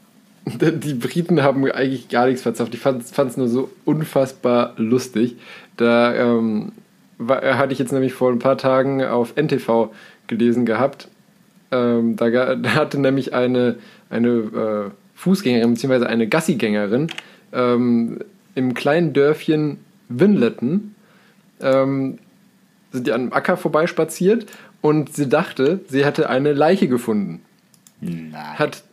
Die Briten haben eigentlich gar nichts verzapft. Ich fand es nur so unfassbar lustig. Da ähm, war, hatte ich jetzt nämlich vor ein paar Tagen auf NTV gelesen gehabt. Ähm, da, da hatte nämlich eine, eine äh, Fußgängerin bzw. eine Gassigängerin ähm, im kleinen Dörfchen Winleton ähm, sind die an einem Acker vorbeispaziert und sie dachte, sie hätte eine Leiche gefunden Nein. hat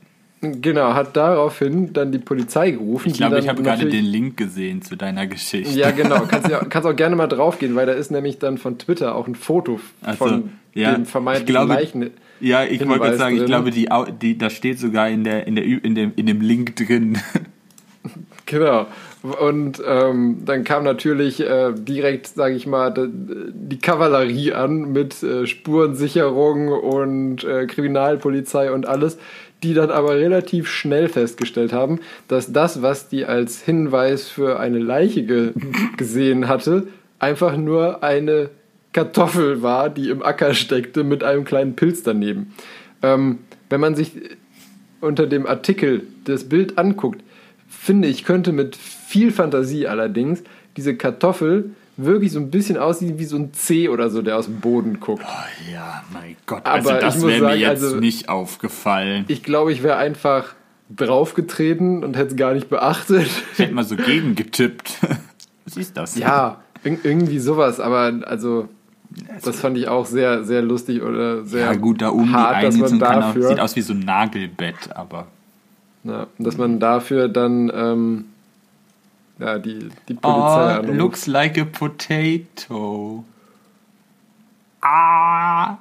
genau hat daraufhin dann die Polizei gerufen. Ich glaube, ich habe gerade den Link gesehen zu deiner Geschichte. Ja, genau. Kannst, ja, kannst auch gerne mal draufgehen, weil da ist nämlich dann von Twitter auch ein Foto Also, von ja, dem vermeintlichen ich glaube- Leichen. Ja, ich wollte gerade sagen, ich drin. glaube, die, die, das steht sogar in, der, in, der, in, dem, in dem Link drin. Genau. Und ähm, dann kam natürlich äh, direkt, sage ich mal, die Kavallerie an mit äh, Spurensicherung und äh, Kriminalpolizei und alles, die dann aber relativ schnell festgestellt haben, dass das, was die als Hinweis für eine Leiche ge gesehen hatte, einfach nur eine Kartoffel war, die im Acker steckte mit einem kleinen Pilz daneben. Ähm, wenn man sich unter dem Artikel das Bild anguckt, finde ich, könnte mit viel Fantasie allerdings diese Kartoffel wirklich so ein bisschen aussehen wie so ein C oder so, der aus dem Boden guckt. Oh ja, mein Gott. Aber also das wäre mir jetzt also- nicht aufgefallen. Ich glaube, ich wäre einfach draufgetreten und hätte es gar nicht beachtet. Ich hätte mal so gegengetippt. Was ist das? Ja, ir- irgendwie sowas, aber also das fand ich auch sehr, sehr lustig oder sehr Ja, gut, da oben hart, die dass man kann auch, dafür, sieht aus wie so ein Nagelbett, aber ja, dass man dafür dann ähm, ja, die, die Polizei Oh, anruft. looks like a potato. Ah.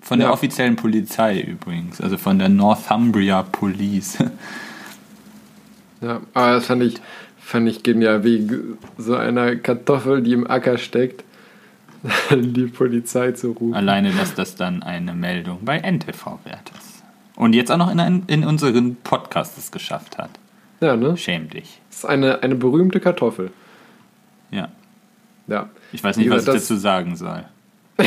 Von der Ja. offiziellen Polizei übrigens, also von der Northumbria Police. Ja, aber das fand ich, fand ich genial, wie so einer Kartoffel, die im Acker steckt, die Polizei zu rufen. Alleine, dass das dann eine Meldung bei NTV wert ist. Und jetzt auch noch in, ein, in unseren Podcast es geschafft hat. Ja, ne? Schäm dich. Das ist eine, eine berühmte Kartoffel. Ja. Ja. Ich weiß nicht, was ich das- dazu sagen soll.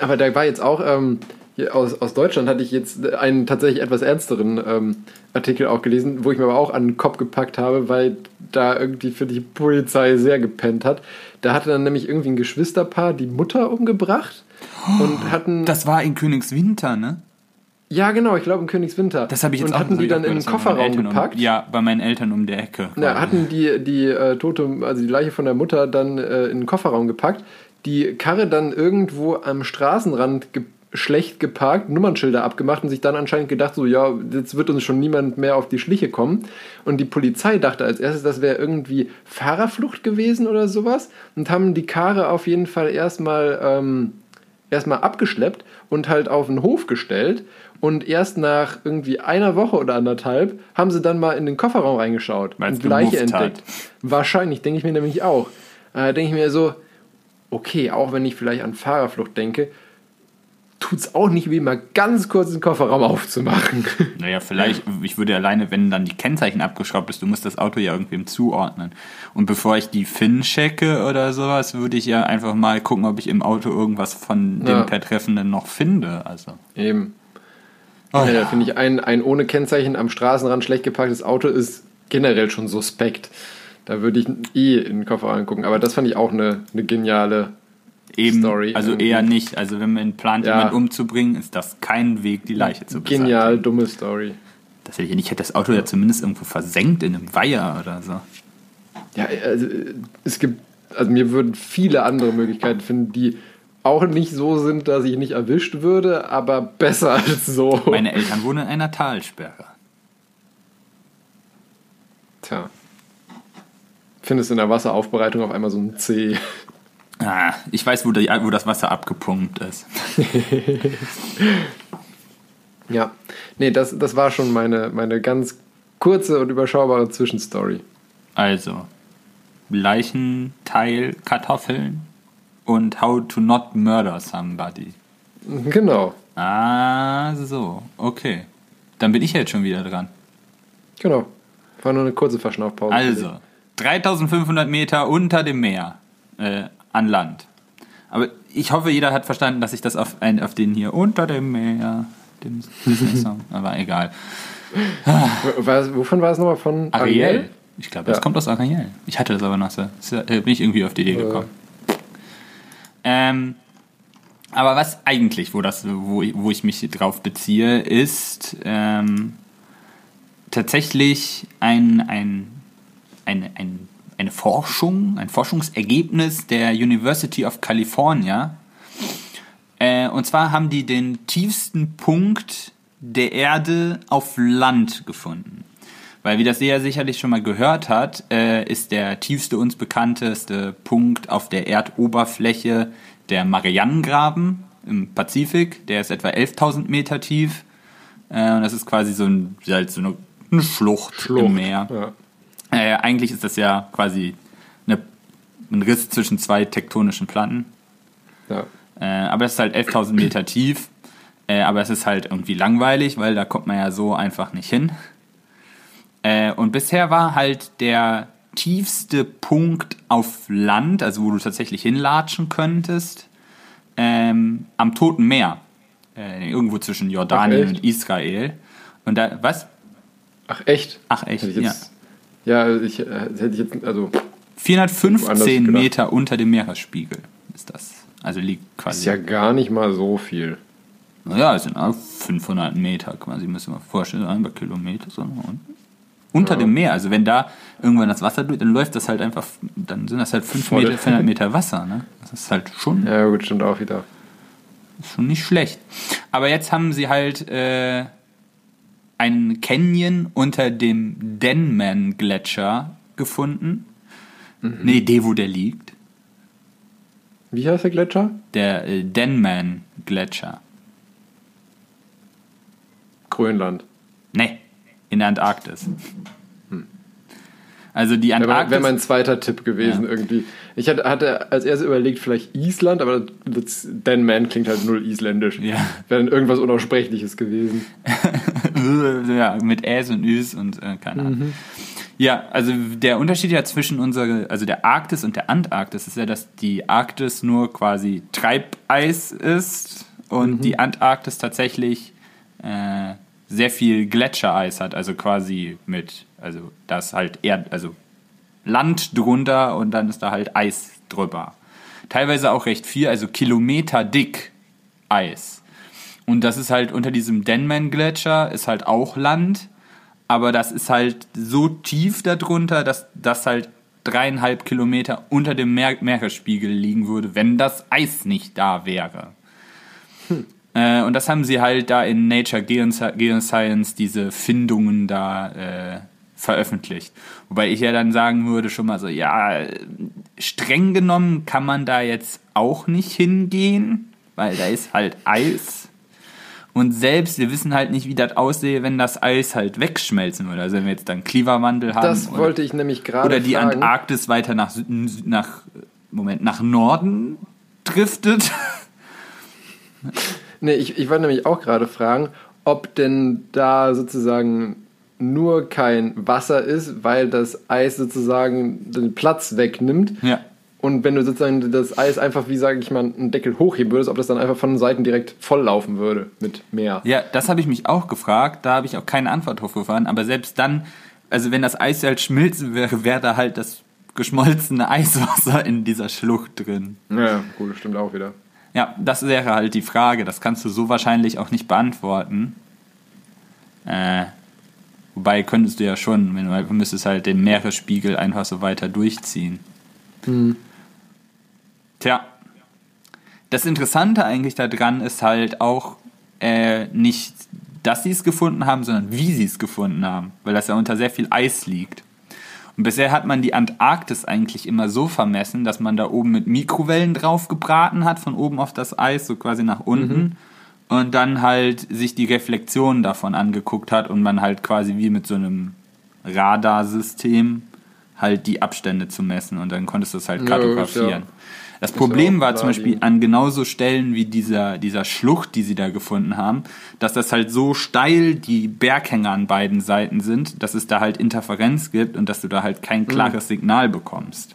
Aber da war jetzt auch, ähm, hier aus, aus Deutschland hatte ich jetzt einen tatsächlich etwas ernsteren ähm, Artikel auch gelesen, wo ich mir aber auch an den Kopf gepackt habe, weil da irgendwie für die Polizei sehr gepennt hat. Da hatte dann nämlich irgendwie ein Geschwisterpaar die Mutter umgebracht und hatten. Das war in Königswinter, ne? Ja, genau, ich glaube in Königswinter. Das habe ich jetzt und auch hatten die dann in den Kofferraum gepackt. Um, ja, bei meinen Eltern um der Ecke. Ja, hatten die, die äh, tote, also die Leiche von der Mutter dann äh, in den Kofferraum gepackt, die Karre dann irgendwo am Straßenrand ge schlecht geparkt, Nummernschilder abgemacht und sich dann anscheinend gedacht, so ja, jetzt wird uns schon niemand mehr auf die Schliche kommen. Und die Polizei dachte als erstes, das wäre irgendwie Fahrerflucht gewesen oder sowas und haben die Karre auf jeden Fall erstmal ähm, erstmal abgeschleppt und halt auf den Hof gestellt. Und erst nach irgendwie einer Woche oder anderthalb haben sie dann mal in den Kofferraum reingeschaut Weil's und Leiche hat. entdeckt. Wahrscheinlich, denke ich mir nämlich auch. Äh, denke ich mir so, okay, auch wenn ich vielleicht an Fahrerflucht denke, tut's auch nicht weh, mal ganz kurz den Kofferraum aufzumachen. Naja, vielleicht, ich würde alleine, wenn dann die Kennzeichen abgeschraubt ist, du musst das Auto ja irgendwem zuordnen. Und bevor ich die FIN checke oder sowas, würde ich ja einfach mal gucken, ob ich im Auto irgendwas von dem Ja. Betreffenden noch finde. Also. Eben. Oh, ja, ja. da finde ich, ein, ein ohne Kennzeichen am Straßenrand schlecht geparktes Auto ist generell schon suspekt. Da würde ich eh in den Kofferraum gucken. Aber das fand ich auch eine, eine geniale Eben, Story also irgendwie. eher nicht. Also wenn man plant, Ja. jemanden umzubringen, ist das kein Weg, die Leiche zu beseitigen. Genial, dumme Story. Das hätte ich nicht. Ich hätte das Auto ja zumindest irgendwo versenkt in einem Weiher oder so. Ja, also äh, es gibt, also mir würden viele andere Möglichkeiten finden, die auch nicht so sind, dass ich nicht erwischt würde, aber besser als so. Meine Eltern wohnen in einer Talsperre. Tja. Findest in der Wasseraufbereitung auf einmal so ein C. Ah, ich weiß, wo, die, wo das Wasser abgepumpt ist. Ja. Nee, das, das war schon meine, meine ganz kurze und überschaubare Zwischenstory. Also, Leichenteil Kartoffeln und How to not murder somebody. Genau. Ah, so, okay. Dann bin ich jetzt schon wieder dran. Genau. War nur eine kurze Verschnaufpause. Also, 3500 Meter unter dem Meer äh, an Land. Aber ich hoffe, jeder hat verstanden, dass ich das auf, ein, auf den hier unter dem Meer, dem Disney-Song, aber egal. Was, wovon war es nochmal? Von Ariel? Ich glaube, das Ja. kommt aus Ariel. Ich hatte das aber noch so. Äh, Bin ich irgendwie auf die Idee gekommen. Ähm, aber was eigentlich, wo, das, wo, ich- wo ich mich drauf beziehe, ist ähm, tatsächlich ein, ein, ein, ein, eine Forschung, ein Forschungsergebnis der University of California. Äh, und zwar haben die den tiefsten Punkt der Erde auf Land gefunden. Weil, wie das ihr ja sicherlich schon mal gehört hat, äh, ist der tiefste uns bekannteste Punkt auf der Erdoberfläche der Marianengraben im Pazifik. Der ist etwa 11.000 Meter tief. Äh, und das ist quasi so, ein, halt so eine, eine Schlucht, Schlucht. im Meer. Ja. Äh, eigentlich ist das ja quasi eine, ein Riss zwischen zwei tektonischen Platten. Ja. Äh, aber es ist halt 11.000 Meter tief. Äh, aber es ist halt irgendwie langweilig, weil da kommt man ja so einfach nicht hin. Äh, und bisher war halt der tiefste Punkt auf Land, also wo du tatsächlich hinlatschen könntest, ähm, am Toten Meer. Äh, irgendwo zwischen Jordanien und Israel. Und da, was? Ach, echt? Ach echt, Hätte ich jetzt, ja. ich, äh, hätte ich jetzt, also, Woanders 415 gedacht. Meter unter dem Meeresspiegel ist das. Also liegt quasi. ist ja gar nicht mal so viel. Naja, es sind auch 500 Meter quasi, müssen wir vorstellen, ein paar Kilometer. So unten. Unter Ja. dem Meer, also wenn da irgendwann das Wasser durch, dann läuft das halt einfach, dann sind das halt 5 Voll. Meter, 500 Meter Wasser, ne? Das ist halt schon, Ja, gut, stimmt auch wieder. schon nicht schlecht. Aber jetzt haben sie halt äh, einen Canyon unter dem Denman-Gletscher gefunden. Nee, de, wo der liegt. Wie heißt der Gletscher? Der äh, Denman-Gletscher. Grönland. Nee, in der Antarktis. Also die Wäre Antarktis. wär mein zweiter Tipp gewesen Ja. irgendwie. Ich hatte, hatte als erstes überlegt, vielleicht Island, aber das Dan Man klingt halt null isländisch. Ja. Wäre dann irgendwas Unaussprechliches gewesen. ja, mit Äs und Üs und äh, keine Ahnung. Ja, also der Unterschied ja zwischen unserer, also der Arktis und der Antarktis ist ja, dass die Arktis nur quasi Treibeis ist und die Antarktis tatsächlich äh, sehr viel Gletschereis hat, also quasi mit, also das halt Erd, also Land drunter und dann ist da halt Eis drüber. Teilweise auch recht viel, also Kilometer dick Eis. Und das ist halt unter diesem Denman-Gletscher, ist halt auch Land, aber das ist halt so tief darunter, dass das halt dreieinhalb Kilometer unter dem Meer Meeresspiegel liegen würde, wenn das Eis nicht da wäre. Äh, und das haben sie halt da in Nature Geosci- Geoscience, diese Findungen da äh, veröffentlicht. Wobei ich ja dann sagen würde schon mal so, ja, streng genommen kann man da jetzt auch nicht hingehen, weil da ist halt Eis. Und selbst, wir wissen halt nicht, wie das aussehe, wenn das Eis halt wegschmelzen würde. Also wenn wir jetzt dann Klimawandel haben. Das oder, wollte ich nämlich gerade oder die fragen. Antarktis weiter nach, Süden- nach, Moment, nach Norden driftet. Nee, ich, ich wollte nämlich auch gerade fragen, ob denn da sozusagen nur kein Wasser ist, weil das Eis sozusagen den Platz wegnimmt. Ja. Und wenn du sozusagen das Eis einfach, wie sage ich mal, einen Deckel hochheben würdest, ob das dann einfach von den Seiten direkt volllaufen würde mit Meer. Ja, das habe ich mich auch gefragt. Da habe ich auch keine Antwort drauf gefahren. Aber selbst dann, also wenn das Eis halt schmilzen wäre, wäre da halt das geschmolzene Eiswasser in dieser Schlucht drin. Ja, gut, stimmt auch wieder. Ja, das wäre halt die Frage. Das kannst du so wahrscheinlich auch nicht beantworten. Äh, wobei könntest du ja schon, wenn du, du müsstest halt den Meeresspiegel einfach so weiter durchziehen. Tja, das Interessante eigentlich daran ist halt auch äh, nicht, dass sie es gefunden haben, sondern wie sie es gefunden haben, weil das ja unter sehr viel Eis liegt. Und bisher hat man die Antarktis eigentlich immer so vermessen, dass man da oben mit Mikrowellen drauf gebraten hat, von oben auf das Eis, so quasi nach unten. Und dann halt sich die Reflexion davon angeguckt hat und man halt quasi wie mit so einem Radarsystem halt die Abstände zu messen und dann konntest du es halt Ja, kartografieren. ja. Das Problem war zum Beispiel an genauso Stellen wie dieser, dieser Schlucht, die sie da gefunden haben, dass das halt so steil die Berghänge an beiden Seiten sind, dass es da halt Interferenz gibt und dass du da halt kein klares Signal bekommst.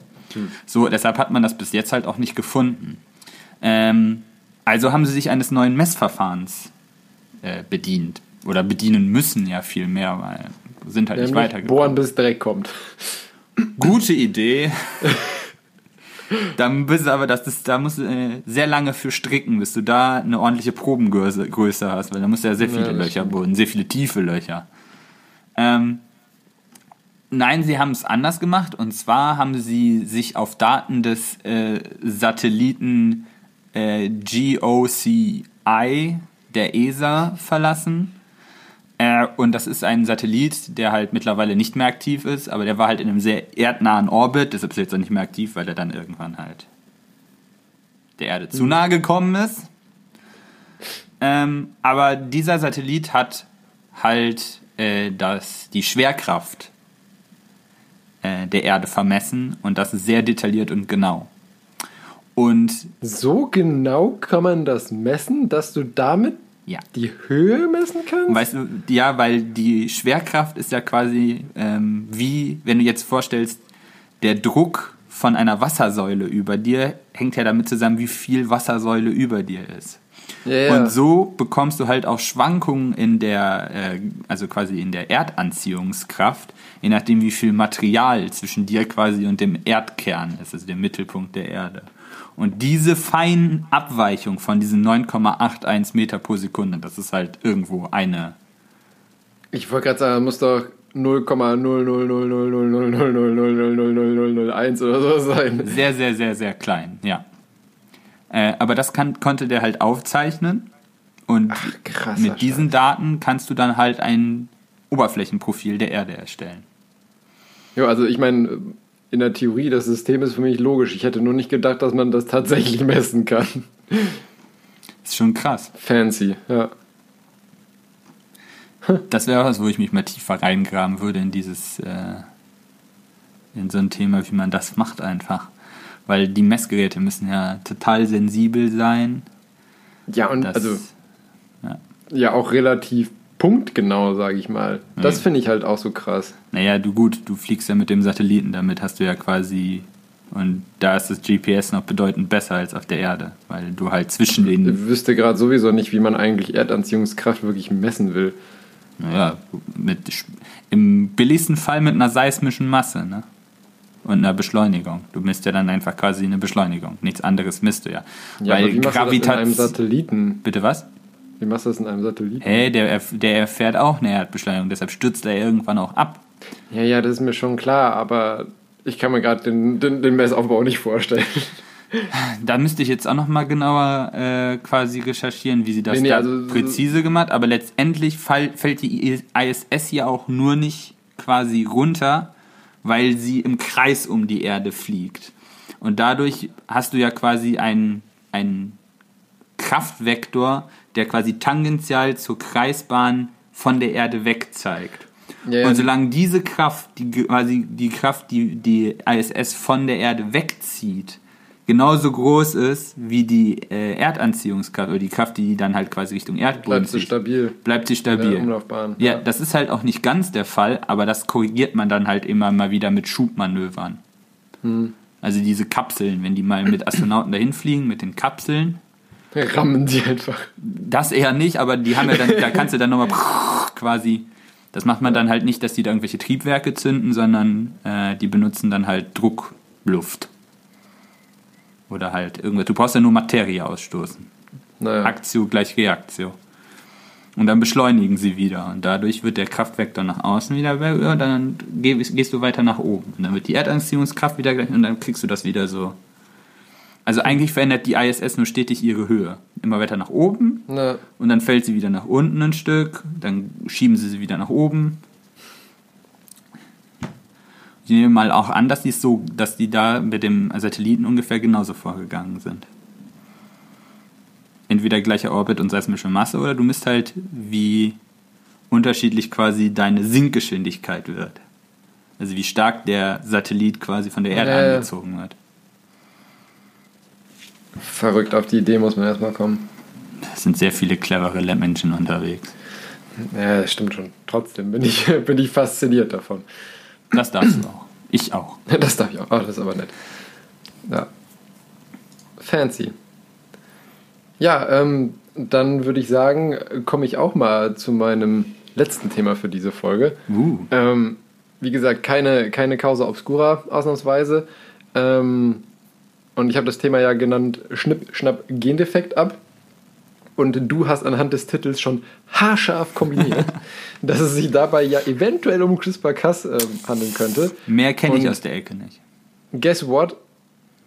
So, deshalb hat man das bis jetzt halt auch nicht gefunden. Ähm, also haben sie sich eines neuen Messverfahrens äh, bedient. Oder bedienen müssen ja viel mehr, weil sind halt nicht Nämlich weitergekommen. bohren, bis Dreck kommt. Gute Idee. Dann bist du aber, das ist, da musst du äh, sehr lange für stricken, bis du da eine ordentliche Probengröße Größe hast, weil da musst du ja sehr viele Ja, das Löcher bohren, sehr viele tiefe Löcher. Ähm, nein, sie haben es anders gemacht und zwar haben sie sich auf Daten des äh, Satelliten äh, GOCI der ESA verlassen. Äh, und das ist ein Satellit, der halt mittlerweile nicht mehr aktiv ist, aber der war halt in einem sehr erdnahen Orbit, deshalb ist er jetzt auch nicht mehr aktiv, weil er dann irgendwann halt der Erde zu nahe gekommen ist. Ähm, aber dieser Satellit hat halt äh, das, die Schwerkraft äh, der Erde vermessen und das ist sehr detailliert und genau. Und So genau kann man das messen, dass du damit ja, die Höhe messen kannst? Weißt du, ja, weil die Schwerkraft ist ja quasi ähm, wie, wenn du jetzt vorstellst, der Druck von einer Wassersäule über dir hängt ja damit zusammen, wie viel Wassersäule über dir ist. Ja. Und so bekommst du halt auch Schwankungen in der, äh, also quasi in der Erdanziehungskraft, je nachdem, wie viel Material zwischen dir quasi und dem Erdkern ist, also dem Mittelpunkt der Erde. Und diese feinen Abweichung von diesen 9,81 Meter pro Sekunde, das ist halt irgendwo eine. Ich wollte gerade sagen, muss doch 0,000000000000001 oder so sein. Sehr, sehr, sehr, sehr klein, ja. Äh, aber das kann, konnte der halt aufzeichnen. Und krasser mit diesen Daten kannst du dann halt ein Oberflächenprofil der Erde erstellen. Ja, also ich meine, in der Theorie, das System ist für mich logisch. Ich hätte nur nicht gedacht, dass man das tatsächlich messen kann. Ist schon krass. Fancy, ja. Das wäre was, wo ich mich mal tiefer reingraben würde in dieses, äh, in so ein Thema, wie man das macht einfach. Weil die Messgeräte müssen ja total sensibel sein. Ja, und Das, also ja. ja auch relativ punktgenau, sage ich mal. Das Ja. finde ich halt auch so krass. Naja, du gut, du fliegst ja mit dem Satelliten, damit hast du ja quasi. Und da ist das GPS noch bedeutend besser als auf der Erde, weil du halt zwischen den. Ich wüsste gerade sowieso nicht, wie man eigentlich Erdanziehungskraft wirklich messen will. Naja, mit, im billigsten Fall mit einer seismischen Masse, ne? Und einer Beschleunigung. Du misst ja dann einfach quasi eine Beschleunigung. Nichts anderes misst du ja. Ja, aber weil wie das in einem Gravitation. Satelliten? Bitte was? Wie machst du das in einem Satelliten? Hä, der, der erfährt auch eine Erdbeschleunigung, deshalb stürzt er irgendwann auch ab. Ja, ja, das ist mir schon klar, aber ich kann mir gerade den, den, den Messaufbau nicht vorstellen. Da müsste ich jetzt auch noch mal genauer äh, quasi recherchieren, wie sie das Nee, nee, da also- präzise gemacht. Aber letztendlich fall, fällt die ISS ja auch nur nicht quasi runter, weil sie im Kreis um die Erde fliegt. Und dadurch hast du ja quasi einen, einen Kraftvektor, der quasi tangential zur Kreisbahn von der Erde weg zeigt. Ja, ja. Und solange diese Kraft, die quasi die Kraft, die die ISS von der Erde wegzieht, genauso groß ist wie die äh, Erdanziehungskraft oder die Kraft, die dann halt quasi Richtung Erdboden Bleibt sie stabil. bleibt sie In stabil. Umlaufbahn. Ja, das ist halt auch nicht ganz der Fall, aber das korrigiert man dann halt immer mal wieder mit Schubmanövern. Hm. Also diese Kapseln, wenn die mal mit Astronauten dahin fliegen, mit den Kapseln, Rammen die einfach. das eher nicht, aber die haben ja dann, da kannst du dann nochmal quasi, das macht man dann halt nicht, dass die da irgendwelche Triebwerke zünden, sondern äh, die benutzen dann halt Druckluft. Oder halt irgendwas. Du brauchst ja nur Materie ausstoßen. Naja. Aktio gleich Reaktio. Und dann beschleunigen sie wieder. Und dadurch wird der Kraftvektor nach außen wieder höher, dann geh- gehst du weiter nach oben. Und dann wird die Erdanziehungskraft wieder gleich und dann kriegst du das wieder so. Also eigentlich verändert die ISS nur stetig ihre Höhe. Immer weiter nach oben Na, und dann fällt sie wieder nach unten ein Stück, dann schieben sie sie wieder nach oben. Ich nehme mal auch an, dass die so, dass die da mit dem Satelliten ungefähr genauso vorgegangen sind. Entweder gleicher Orbit und seismische Masse oder du misst halt, wie unterschiedlich quasi deine Sinkgeschwindigkeit wird. Also wie stark der Satellit quasi von der Erde Ja, ja. angezogen wird. Verrückt, auf die Idee muss man erstmal kommen. Es sind sehr viele clevere Menschen unterwegs. Ja, das stimmt schon. Trotzdem bin ich, bin ich fasziniert davon. Das darfst du auch. Ich auch. Das darf ich auch. Oh, das ist aber nett. Ja. Fancy. Ja, ähm, dann würde ich sagen, komme ich auch mal zu meinem letzten Thema für diese Folge. Uh. Ähm, wie gesagt, keine, keine Causa Obscura ausnahmsweise. Ähm, und ich habe das Thema ja genannt Schnipp, Schnapp, Gendefekt ab. Und du hast anhand des Titels schon haarscharf kombiniert, dass es sich dabei ja eventuell um CRISPR-Cas ähm, handeln könnte. Mehr kenne ich aus der Ecke nicht. Guess what?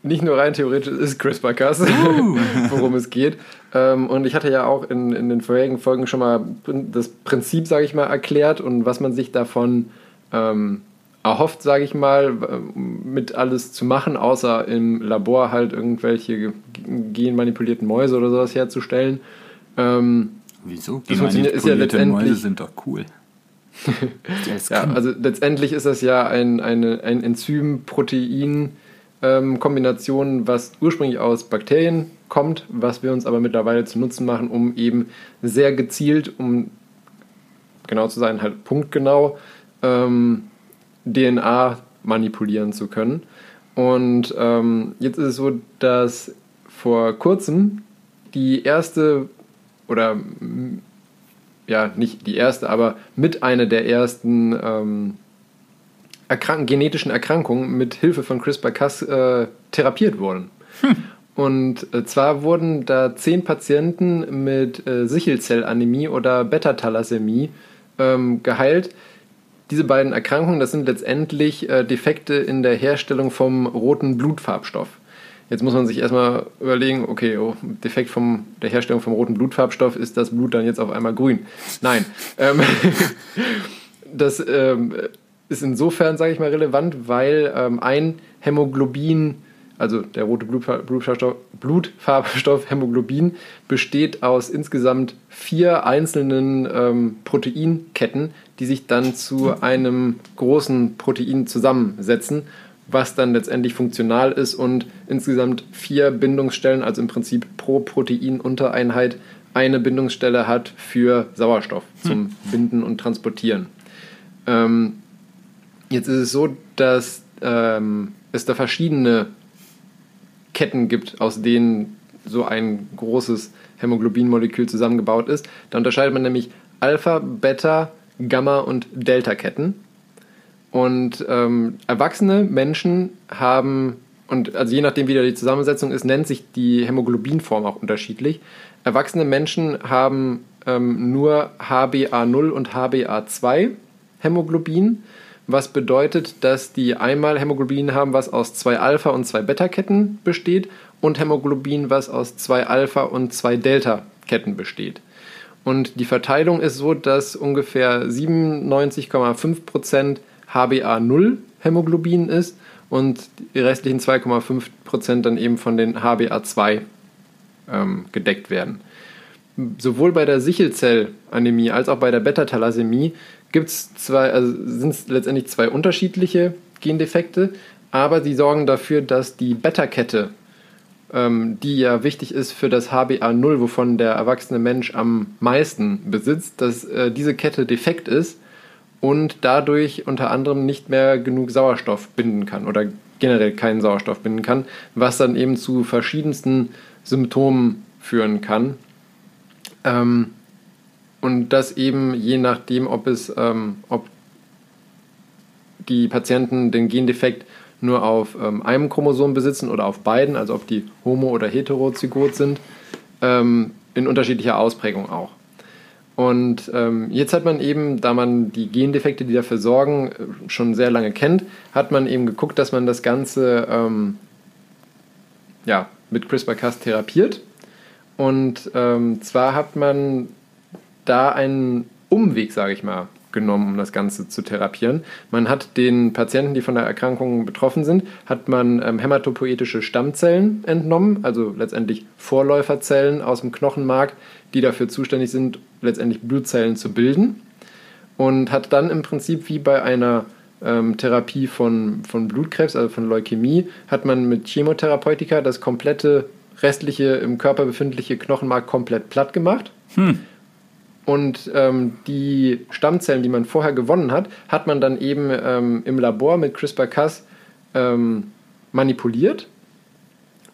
Nicht nur rein theoretisch ist CRISPR-Cas, worum es geht. Ähm, und ich hatte ja auch in, in den vorherigen Folgen schon mal das Prinzip, sage ich mal, erklärt und was man sich davon ähm, erhofft, sage ich mal, mit alles zu machen, außer im Labor halt irgendwelche genmanipulierten Mäuse oder sowas herzustellen. Ähm, Wieso? Ist ja Mäuse sind doch cool. Ja, also letztendlich ist das ja ein, eine, ein Enzym-Protein-Kombination, was ursprünglich aus Bakterien kommt, was wir uns aber mittlerweile zu Nutzen machen, um eben sehr gezielt, um genau zu sein, halt punktgenau ähm, DNA manipulieren zu können. Und ähm, jetzt ist es so, dass vor kurzem die erste oder ja, nicht die erste, aber mit einer der ersten ähm, erkrank genetischen Erkrankungen mit Hilfe von CRISPR-Cas äh, therapiert wurden. Und äh, zwar wurden da zehn Patienten mit äh, Sichelzellanämie oder Beta-Thalassämie ähm, geheilt. Diese beiden Erkrankungen, das sind letztendlich äh, Defekte in der Herstellung vom roten Blutfarbstoff. Jetzt muss man sich erstmal überlegen, okay, oh, Defekt von der Herstellung vom roten Blutfarbstoff, ist das Blut dann jetzt auf einmal grün? Nein. Ähm, das ähm, ist insofern, sage ich mal, relevant, weil ähm, ein Hämoglobin, also der rote Blutfar- Blutfarbstoff, Blutfarbstoff Hämoglobin, besteht aus insgesamt vier einzelnen ähm, Proteinketten, die sich dann zu einem großen Protein zusammensetzen, was dann letztendlich funktional ist und insgesamt vier Bindungsstellen, also im Prinzip pro Proteinuntereinheit, eine Bindungsstelle hat für Sauerstoff zum Binden und Transportieren. Ähm, jetzt ist es so, dass ähm, es da verschiedene Ketten gibt, aus denen so ein großes Hämoglobinmolekül zusammengebaut ist. Da unterscheidet man nämlich Alpha, Beta, Gamma und Delta-Ketten. Und ähm, erwachsene Menschen haben, und also je nachdem, wie da die Zusammensetzung ist, nennt sich die Hämoglobinform auch unterschiedlich. Erwachsene Menschen haben ähm, nur HbA0 und HbA2 Hämoglobin, was bedeutet, dass die einmal Hämoglobin haben, was aus zwei Alpha- und zwei Beta-Ketten besteht, und Hämoglobin, was aus zwei Alpha- und zwei Delta-Ketten besteht. Und die Verteilung ist so, dass ungefähr 97,5% HbA0 Hämoglobin ist und die restlichen 2,5% dann eben von den HbA2 ähm, gedeckt werden. Sowohl bei der Sichelzellanämie als auch bei der Beta-Thalassämie also sind es letztendlich zwei unterschiedliche Gendefekte, aber sie sorgen dafür, dass die Beta-Kette ähm, die ja wichtig ist für das HbA0, wovon der erwachsene Mensch am meisten besitzt, dass äh, diese Kette defekt ist und dadurch unter anderem nicht mehr genug Sauerstoff binden kann oder generell keinen Sauerstoff binden kann, was dann eben zu verschiedensten Symptomen führen kann. Ähm, und das eben je nachdem, ob es, ähm, ob die Patienten den Gendefekt nur auf ähm, einem Chromosom besitzen oder auf beiden, also ob die homo- oder heterozygot sind, ähm, in unterschiedlicher Ausprägung auch. Und ähm, jetzt hat man eben, da man die Gendefekte, die dafür sorgen, äh, schon sehr lange kennt, hat man eben geguckt, dass man das Ganze ähm, ja, mit CRISPR-Cas therapiert. Und ähm, zwar hat man da einen Umweg, sage ich mal, genommen, um das Ganze zu therapieren. Man hat den Patienten, die von der Erkrankung betroffen sind, hat man ähm, hämatopoetische Stammzellen entnommen, also letztendlich Vorläuferzellen aus dem Knochenmark, die dafür zuständig sind, letztendlich Blutzellen zu bilden. Und hat dann im Prinzip wie bei einer ähm, Therapie von, von Blutkrebs, also von Leukämie, hat man mit Chemotherapeutika das komplette restliche im Körper befindliche Knochenmark komplett platt gemacht. Hm. Und ähm, die Stammzellen, die man vorher gewonnen hat, hat man dann eben ähm, im Labor mit CRISPR-Cas ähm, manipuliert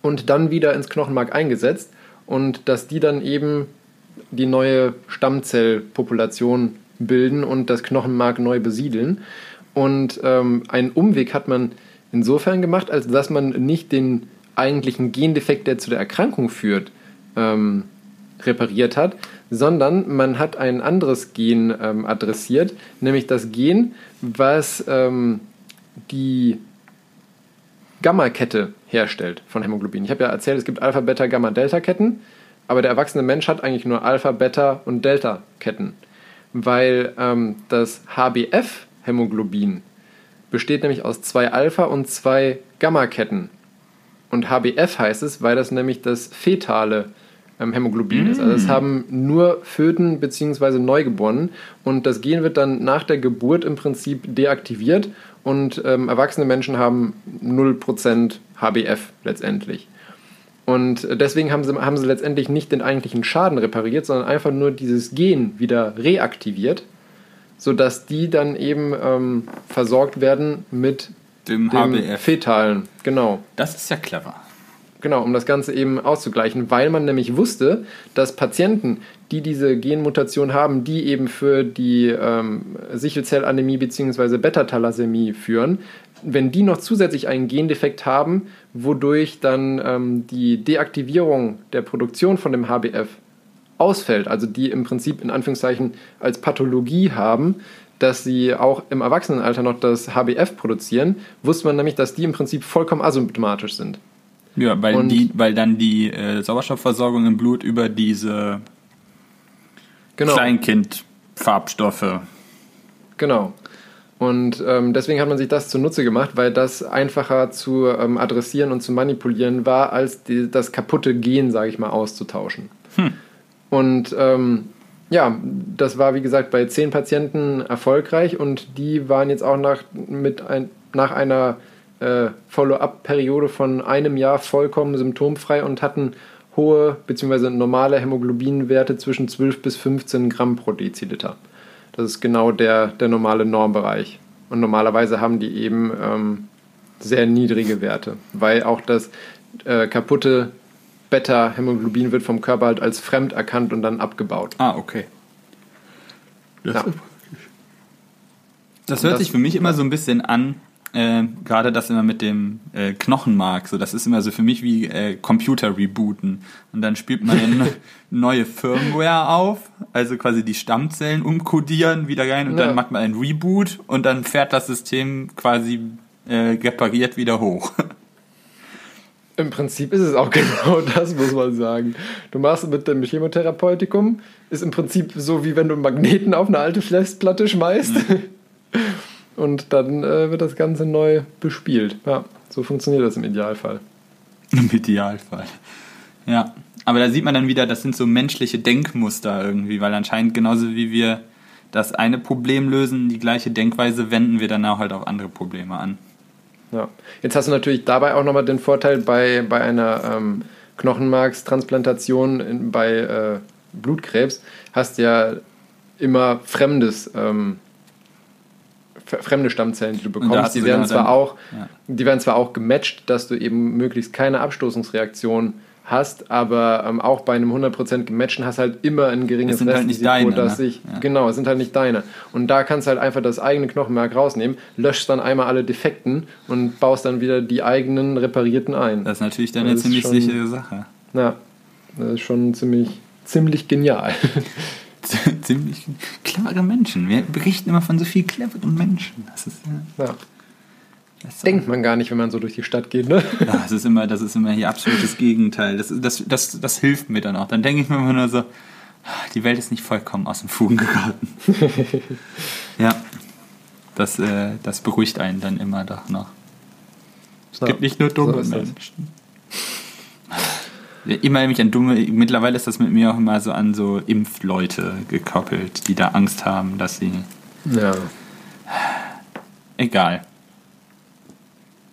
und dann wieder ins Knochenmark eingesetzt und dass die dann eben die neue Stammzellpopulation bilden und das Knochenmark neu besiedeln. Und ähm, einen Umweg hat man insofern gemacht, als dass man nicht den eigentlichen Gendefekt, der zu der Erkrankung führt, ähm, repariert hat, sondern man hat ein anderes Gen ähm, adressiert, nämlich das Gen, was ähm, die Gamma-Kette herstellt von Hämoglobin. Ich habe ja erzählt, es gibt Alpha, Beta, Gamma, Delta-Ketten, aber der erwachsene Mensch hat eigentlich nur Alpha, Beta und Delta-Ketten, weil ähm, das HbF-Hämoglobin besteht nämlich aus zwei Alpha- und zwei Gamma-Ketten. Und HbF heißt es, weil das nämlich das fetale ähm, Hämoglobin ist. Also das haben nur Föten bzw. Neugeborenen und das Gen wird dann nach der Geburt im Prinzip deaktiviert und ähm, erwachsene Menschen haben 0% HbF letztendlich. Und deswegen haben sie, haben sie letztendlich nicht den eigentlichen Schaden repariert, sondern einfach nur dieses Gen wieder reaktiviert, sodass die dann eben ähm, versorgt werden mit Dem dem HbF. Fetalen. Genau. Das ist ja clever. Genau, um das Ganze eben auszugleichen, weil man nämlich wusste, dass Patienten, die diese Genmutation haben, die eben für die ähm, Sichelzellanämie bzw. Beta-Thalassämie führen, wenn die noch zusätzlich einen Gendefekt haben, wodurch dann ähm, die Deaktivierung der Produktion von dem HbF ausfällt, also die im Prinzip in Anführungszeichen als Pathologie haben, dass sie auch im Erwachsenenalter noch das HbF produzieren, wusste man nämlich, dass die im Prinzip vollkommen asymptomatisch sind. Ja, weil, Und- die, weil dann die äh, Sauerstoffversorgung im Blut über diese Genau. Kleinkind-Farbstoffe. Genau. Und ähm, deswegen hat man sich das zunutze gemacht, weil das einfacher zu ähm, adressieren und zu manipulieren war, als die, das kaputte Gen, sage ich mal, auszutauschen. Und ähm, ja, das war wie gesagt bei zehn Patienten erfolgreich und die waren jetzt auch nach, mit ein, nach einer äh, Follow-up-Periode von einem Jahr vollkommen symptomfrei und hatten hohe bzw. normale Hämoglobinwerte zwischen 12 bis 15 Gramm pro Deziliter. Das ist genau der, der normale Normbereich. Und normalerweise haben die eben ähm, sehr niedrige Werte, weil auch das äh, kaputte Beta-Hämoglobin wird vom Körper halt als fremd erkannt und dann abgebaut. Ah, okay. Das, Ja. das hört Das- sich für mich immer so ein bisschen an, äh, gerade das immer mit dem äh, Knochenmark, so das ist immer so für mich wie äh, Computer rebooten. Und dann spielt man eine neue Firmware auf, also quasi die Stammzellen umkodieren wieder rein und Ja. dann macht man ein Reboot und dann fährt das System quasi äh, repariert wieder hoch. Im Prinzip ist es auch genau das, muss man sagen. Du machst mit dem Chemotherapeutikum, ist im Prinzip so, wie wenn du einen Magneten auf eine alte Festplatte schmeißt. Und dann äh, wird das Ganze neu bespielt. Ja, so funktioniert das im Idealfall. Im Idealfall. Ja, aber da sieht man dann wieder, das sind so menschliche Denkmuster irgendwie, weil anscheinend genauso wie wir das eine Problem lösen, die gleiche Denkweise wenden wir dann auch halt auf andere Probleme an. Ja. Jetzt hast du natürlich dabei auch nochmal den Vorteil bei, bei einer ähm, Knochenmarkstransplantation in, bei äh, Blutkrebs, hast du ja immer fremdes, ähm, fremde Stammzellen, die du bekommst. Die werden, genau zwar dann- auch, ja. die werden zwar auch gematcht, dass du eben möglichst keine Abstoßungsreaktion hast, aber ähm, auch bei einem 100% gematchten hast halt immer ein geringes Es sind halt nicht Restrisiko, deine, dass ne? sich Ja. Genau, es sind halt nicht deine. Und da kannst du halt einfach das eigene Knochenmark rausnehmen, löschst dann einmal alle Defekten und baust dann wieder die eigenen reparierten ein. Das ist natürlich dann eine ziemlich schon- sichere Sache. Ja, das ist schon ziemlich, ziemlich genial. ziemlich clevere Menschen. Wir berichten immer von so viel cleveren Menschen. Das ist ja ja. Das denkt man gar nicht, wenn man so durch die Stadt geht, ne? Ja, das ist immer, das ist immer hier absolutes Gegenteil. Das, das, das, das hilft mir dann auch. Dann denke ich mir immer nur so, die Welt ist nicht vollkommen aus dem Fugen geraten. ja. Das, äh, das beruhigt einen dann immer doch noch. Es gibt nicht nur dumme so ist das. Immer mich an dumme, mittlerweile ist das mit mir auch immer so an so Impfleute gekoppelt, die da Angst haben, dass sie. Ja. Egal.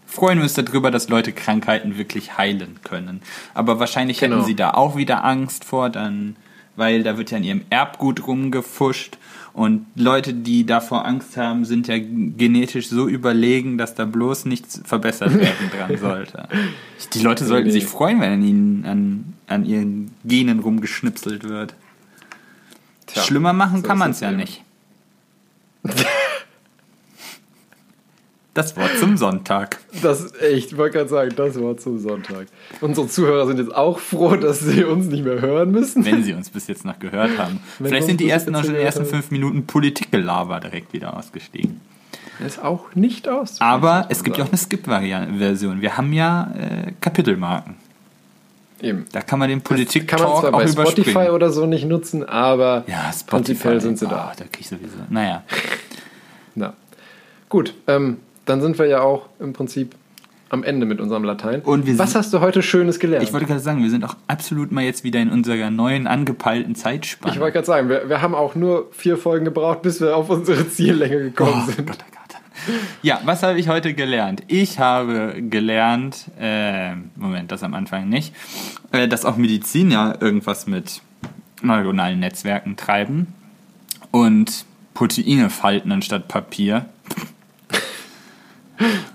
Freuen wir uns darüber, dass Leute Krankheiten wirklich heilen können. Aber wahrscheinlich Genau. hätten sie da auch wieder Angst vor, dann, weil da wird ja in ihrem Erbgut rumgefuscht. Und Leute, die davor Angst haben, sind ja genetisch so überlegen, dass da bloß nichts verbessert werden dran sollte. Die Leute sollten sich freuen, wenn an ihnen an, an ihren Genen rumgeschnipselt wird. Tja, Schlimmer machen so kann man es ja nicht. Das Wort zum Sonntag. Das ist echt, ich wollte gerade sagen, das war zum Sonntag. Unsere Zuhörer sind jetzt auch froh, dass sie uns nicht mehr hören müssen. Wenn sie uns bis jetzt noch gehört haben. Wenn Vielleicht sind die ersten noch in den ersten fünf Minuten Politikgelaber direkt wieder ausgestiegen. ist auch nicht aus. Aber es gibt ja auch eine Skip-Version. Wir haben ja äh, Kapitelmarken. Eben. Da kann man den Kann man zwar auch bei Spotify oder so nicht nutzen, aber Ja, Spotify. prinzipiell sind sie da. Oh, da krieg ich sowieso. Naja. Na. Gut, ähm, dann sind wir ja auch im Prinzip am Ende mit unserem Latein. Und wir Was sind- hast du heute Schönes gelernt? Ich wollte gerade sagen, wir sind auch absolut mal jetzt wieder in unserer neuen angepeilten Zeitspanne. Ich wollte gerade sagen, wir, wir haben auch nur vier Folgen gebraucht, bis wir auf unsere Ziellänge gekommen Oh sind. Gott, oh Gott. Ja, was habe ich heute gelernt? Ich habe gelernt, äh, Moment, das am Anfang nicht, äh, dass auch Medizin ja irgendwas mit neuronalen Netzwerken treiben und Proteine falten anstatt Papier.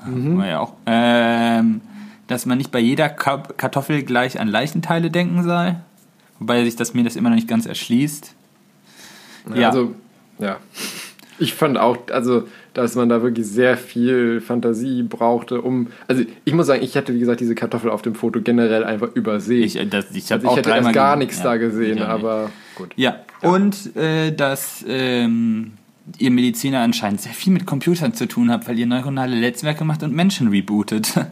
Mhm. ja auch. Ähm, dass man nicht bei jeder Kartoffel gleich an Leichenteile denken soll. Wobei sich das mir das immer noch nicht ganz erschließt. Ja. Also, ja. Ich fand auch, also, dass man da wirklich sehr viel Fantasie brauchte, um. Also, ich muss sagen, ich hatte, wie gesagt, diese Kartoffel auf dem Foto generell einfach übersehen. Ich, äh, das, ich, also, auch ich hätte erst gar nichts ja, da gesehen, aber gut. Ja, und äh, dass ähm, ihr Mediziner anscheinend sehr viel mit Computern zu tun habt, weil ihr neuronale Netzwerke macht und Menschen rebootet.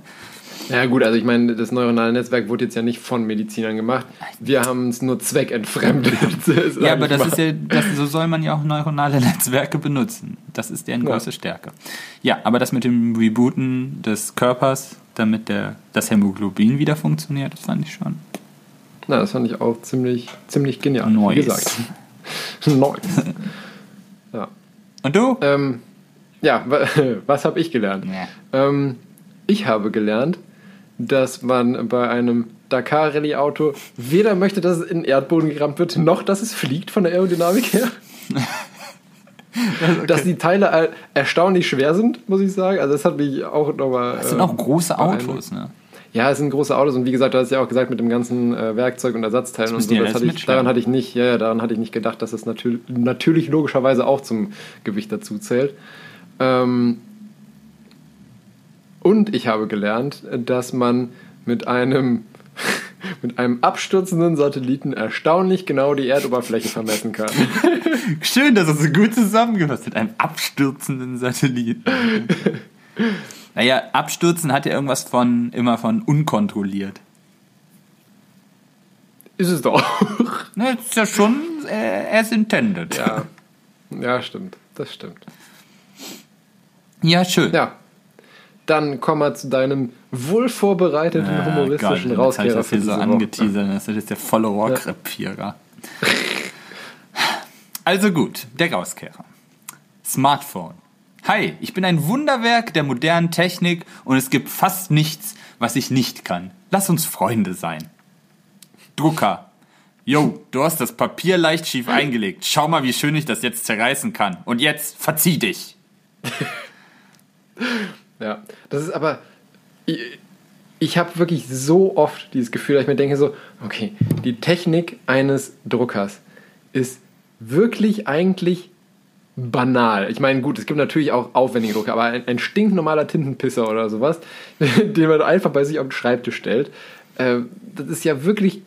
Ja, gut, also ich meine, das neuronale Netzwerk wurde jetzt ja nicht von Medizinern gemacht. Wir haben es nur zweckentfremdet. ja, aber das mal. ist ja, das, so soll man ja auch neuronale Netzwerke benutzen. Das ist deren Ja. große Stärke. Ja, aber das mit dem Rebooten des Körpers, damit der, das Hämoglobin wieder funktioniert, das fand ich schon. Na, das fand ich auch ziemlich, ziemlich genial. Nice. Wie gesagt. nice. Ja. Und du? Ähm, ja, wa- was habe ich gelernt? Ja. Ähm, ich habe gelernt, dass man bei einem Dakar-Rallye-Auto weder möchte, dass es in den Erdboden gerammt wird, noch dass es fliegt von der Aerodynamik her. Dass die Teile er- erstaunlich schwer sind, muss ich sagen. Also das hat mich auch nochmal... Das sind auch große. Autos, ne? Ja, es sind große Autos und wie gesagt, du hast ja auch gesagt mit dem ganzen äh, Werkzeug und Ersatzteilen und so, alles hatte ich, daran hatte ich nicht, ja, ja, daran hatte ich nicht gedacht, dass es natürlich, natürlich logischerweise auch zum Gewicht dazu zählt. Ähm, und ich habe gelernt, dass man mit einem mit einem abstürzenden Satelliten erstaunlich genau die Erdoberfläche vermessen kann. Schön, dass das so gut zusammengefasst mit einem abstürzenden Satelliten. naja, abstürzen hat ja irgendwas von immer von unkontrolliert. Ist es doch. Ne, ist ja schon äh, as intended. ja. ja, stimmt. Das stimmt. Ja, schön. Ja. Dann komm mal zu deinem wohlvorbereiteten Ah, humoristischen Gott, jetzt hab ich Rauskehrer das hier so angeteasert. Das ist jetzt der volle Rohrkrepierer. Also gut, der Rauskehrer. Smartphone. Hi, ich bin ein Wunderwerk der modernen Technik und es gibt fast nichts, was ich nicht kann. Lass uns Freunde sein. Drucker. Yo, du hast das Papier leicht schief eingelegt. Schau mal, wie schön ich das jetzt zerreißen kann. Und jetzt verzieh dich. Ja, das ist aber. Ich, ich habe wirklich so oft dieses Gefühl, dass ich mir denke so, okay, die Technik eines Druckers ist wirklich eigentlich banal. Ich meine, gut, es gibt natürlich auch aufwendige Drucker, aber ein, ein stinknormaler Tintenpisser oder sowas, den man einfach bei sich auf den Schreibtisch stellt, äh, das ist ja wirklich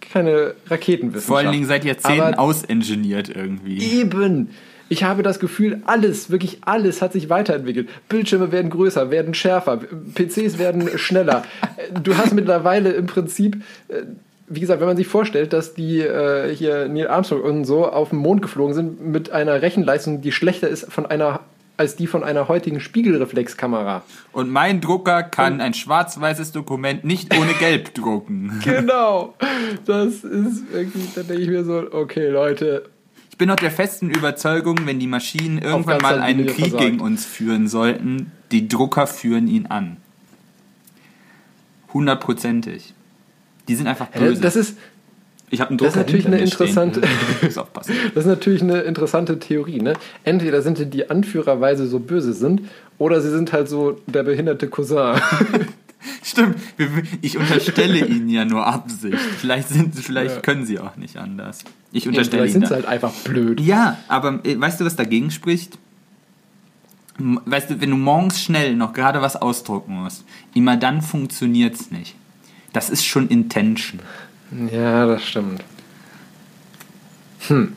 keine Raketenwissenschaft. Vor allen Dingen seit Jahrzehnten Aber ausingeniert irgendwie. Eben. Ich habe das Gefühl, alles, wirklich alles hat sich weiterentwickelt. Bildschirme werden größer, werden schärfer, PCs werden schneller. Du hast mittlerweile im Prinzip, äh, wie gesagt, wenn man sich vorstellt, dass die äh, hier Neil Armstrong und so auf den Mond geflogen sind mit einer Rechenleistung, die schlechter ist von einer als die von einer heutigen Spiegelreflexkamera. Und mein Drucker kann ein schwarz-weißes Dokument nicht ohne Gelb drucken. Genau. Das ist wirklich, da denke ich mir so, okay, Leute. Ich bin noch der festen Überzeugung, wenn die Maschinen irgendwann mal einen Krieg versagt. gegen uns führen sollten, die Drucker führen ihn an. Hundertprozentig. Die sind einfach böse. Das ist, ich habe einen das ist Drucker natürlich eine interessante- das ist natürlich eine interessante Theorie. Ne? Entweder sind die, die Anführer, weil sie so böse sind, oder sie sind halt so der behinderte Cousin. Stimmt, ich unterstelle ihnen ja nur Absicht. Vielleicht, sind, vielleicht Ja. können sie auch nicht anders. Ich unterstelle Vielleicht ihnen sind sie halt einfach blöd. Ja, aber äh, weißt du, was dagegen spricht? Weißt du, wenn du morgens schnell noch gerade was ausdrucken musst, immer dann funktioniert's nicht. Das ist schon Intention. Ja, das stimmt. Hm.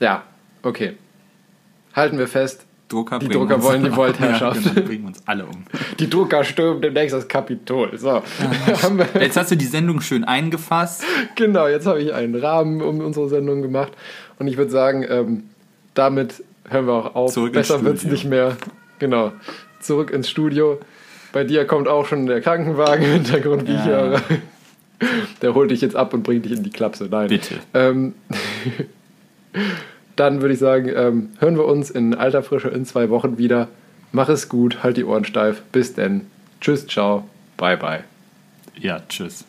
Ja, okay. Halten wir fest, Drucker Die Drucker uns- wollen die Weltherrschaft. Ja, genau, bringen uns alle um. die Drucker stürmen demnächst das Kapitol. So, wir, Jetzt hast du die Sendung schön eingefasst. genau, jetzt habe ich einen Rahmen um unsere Sendung gemacht. Und ich würde sagen, ähm, damit hören wir auch auf. Zurück Besser wird es nicht mehr. Genau, zurück ins Studio. Bei dir kommt auch schon der Krankenwagen im Hintergrund, wie ich Ja. höre. Der holt dich jetzt ab und bringt dich in die Klapse. Nein. Bitte. Ähm, dann würde ich sagen, ähm, hören wir uns in alter Frische in zwei Wochen wieder. Mach es gut, halt die Ohren steif. Bis denn. Tschüss, ciao, bye bye. Ja, tschüss.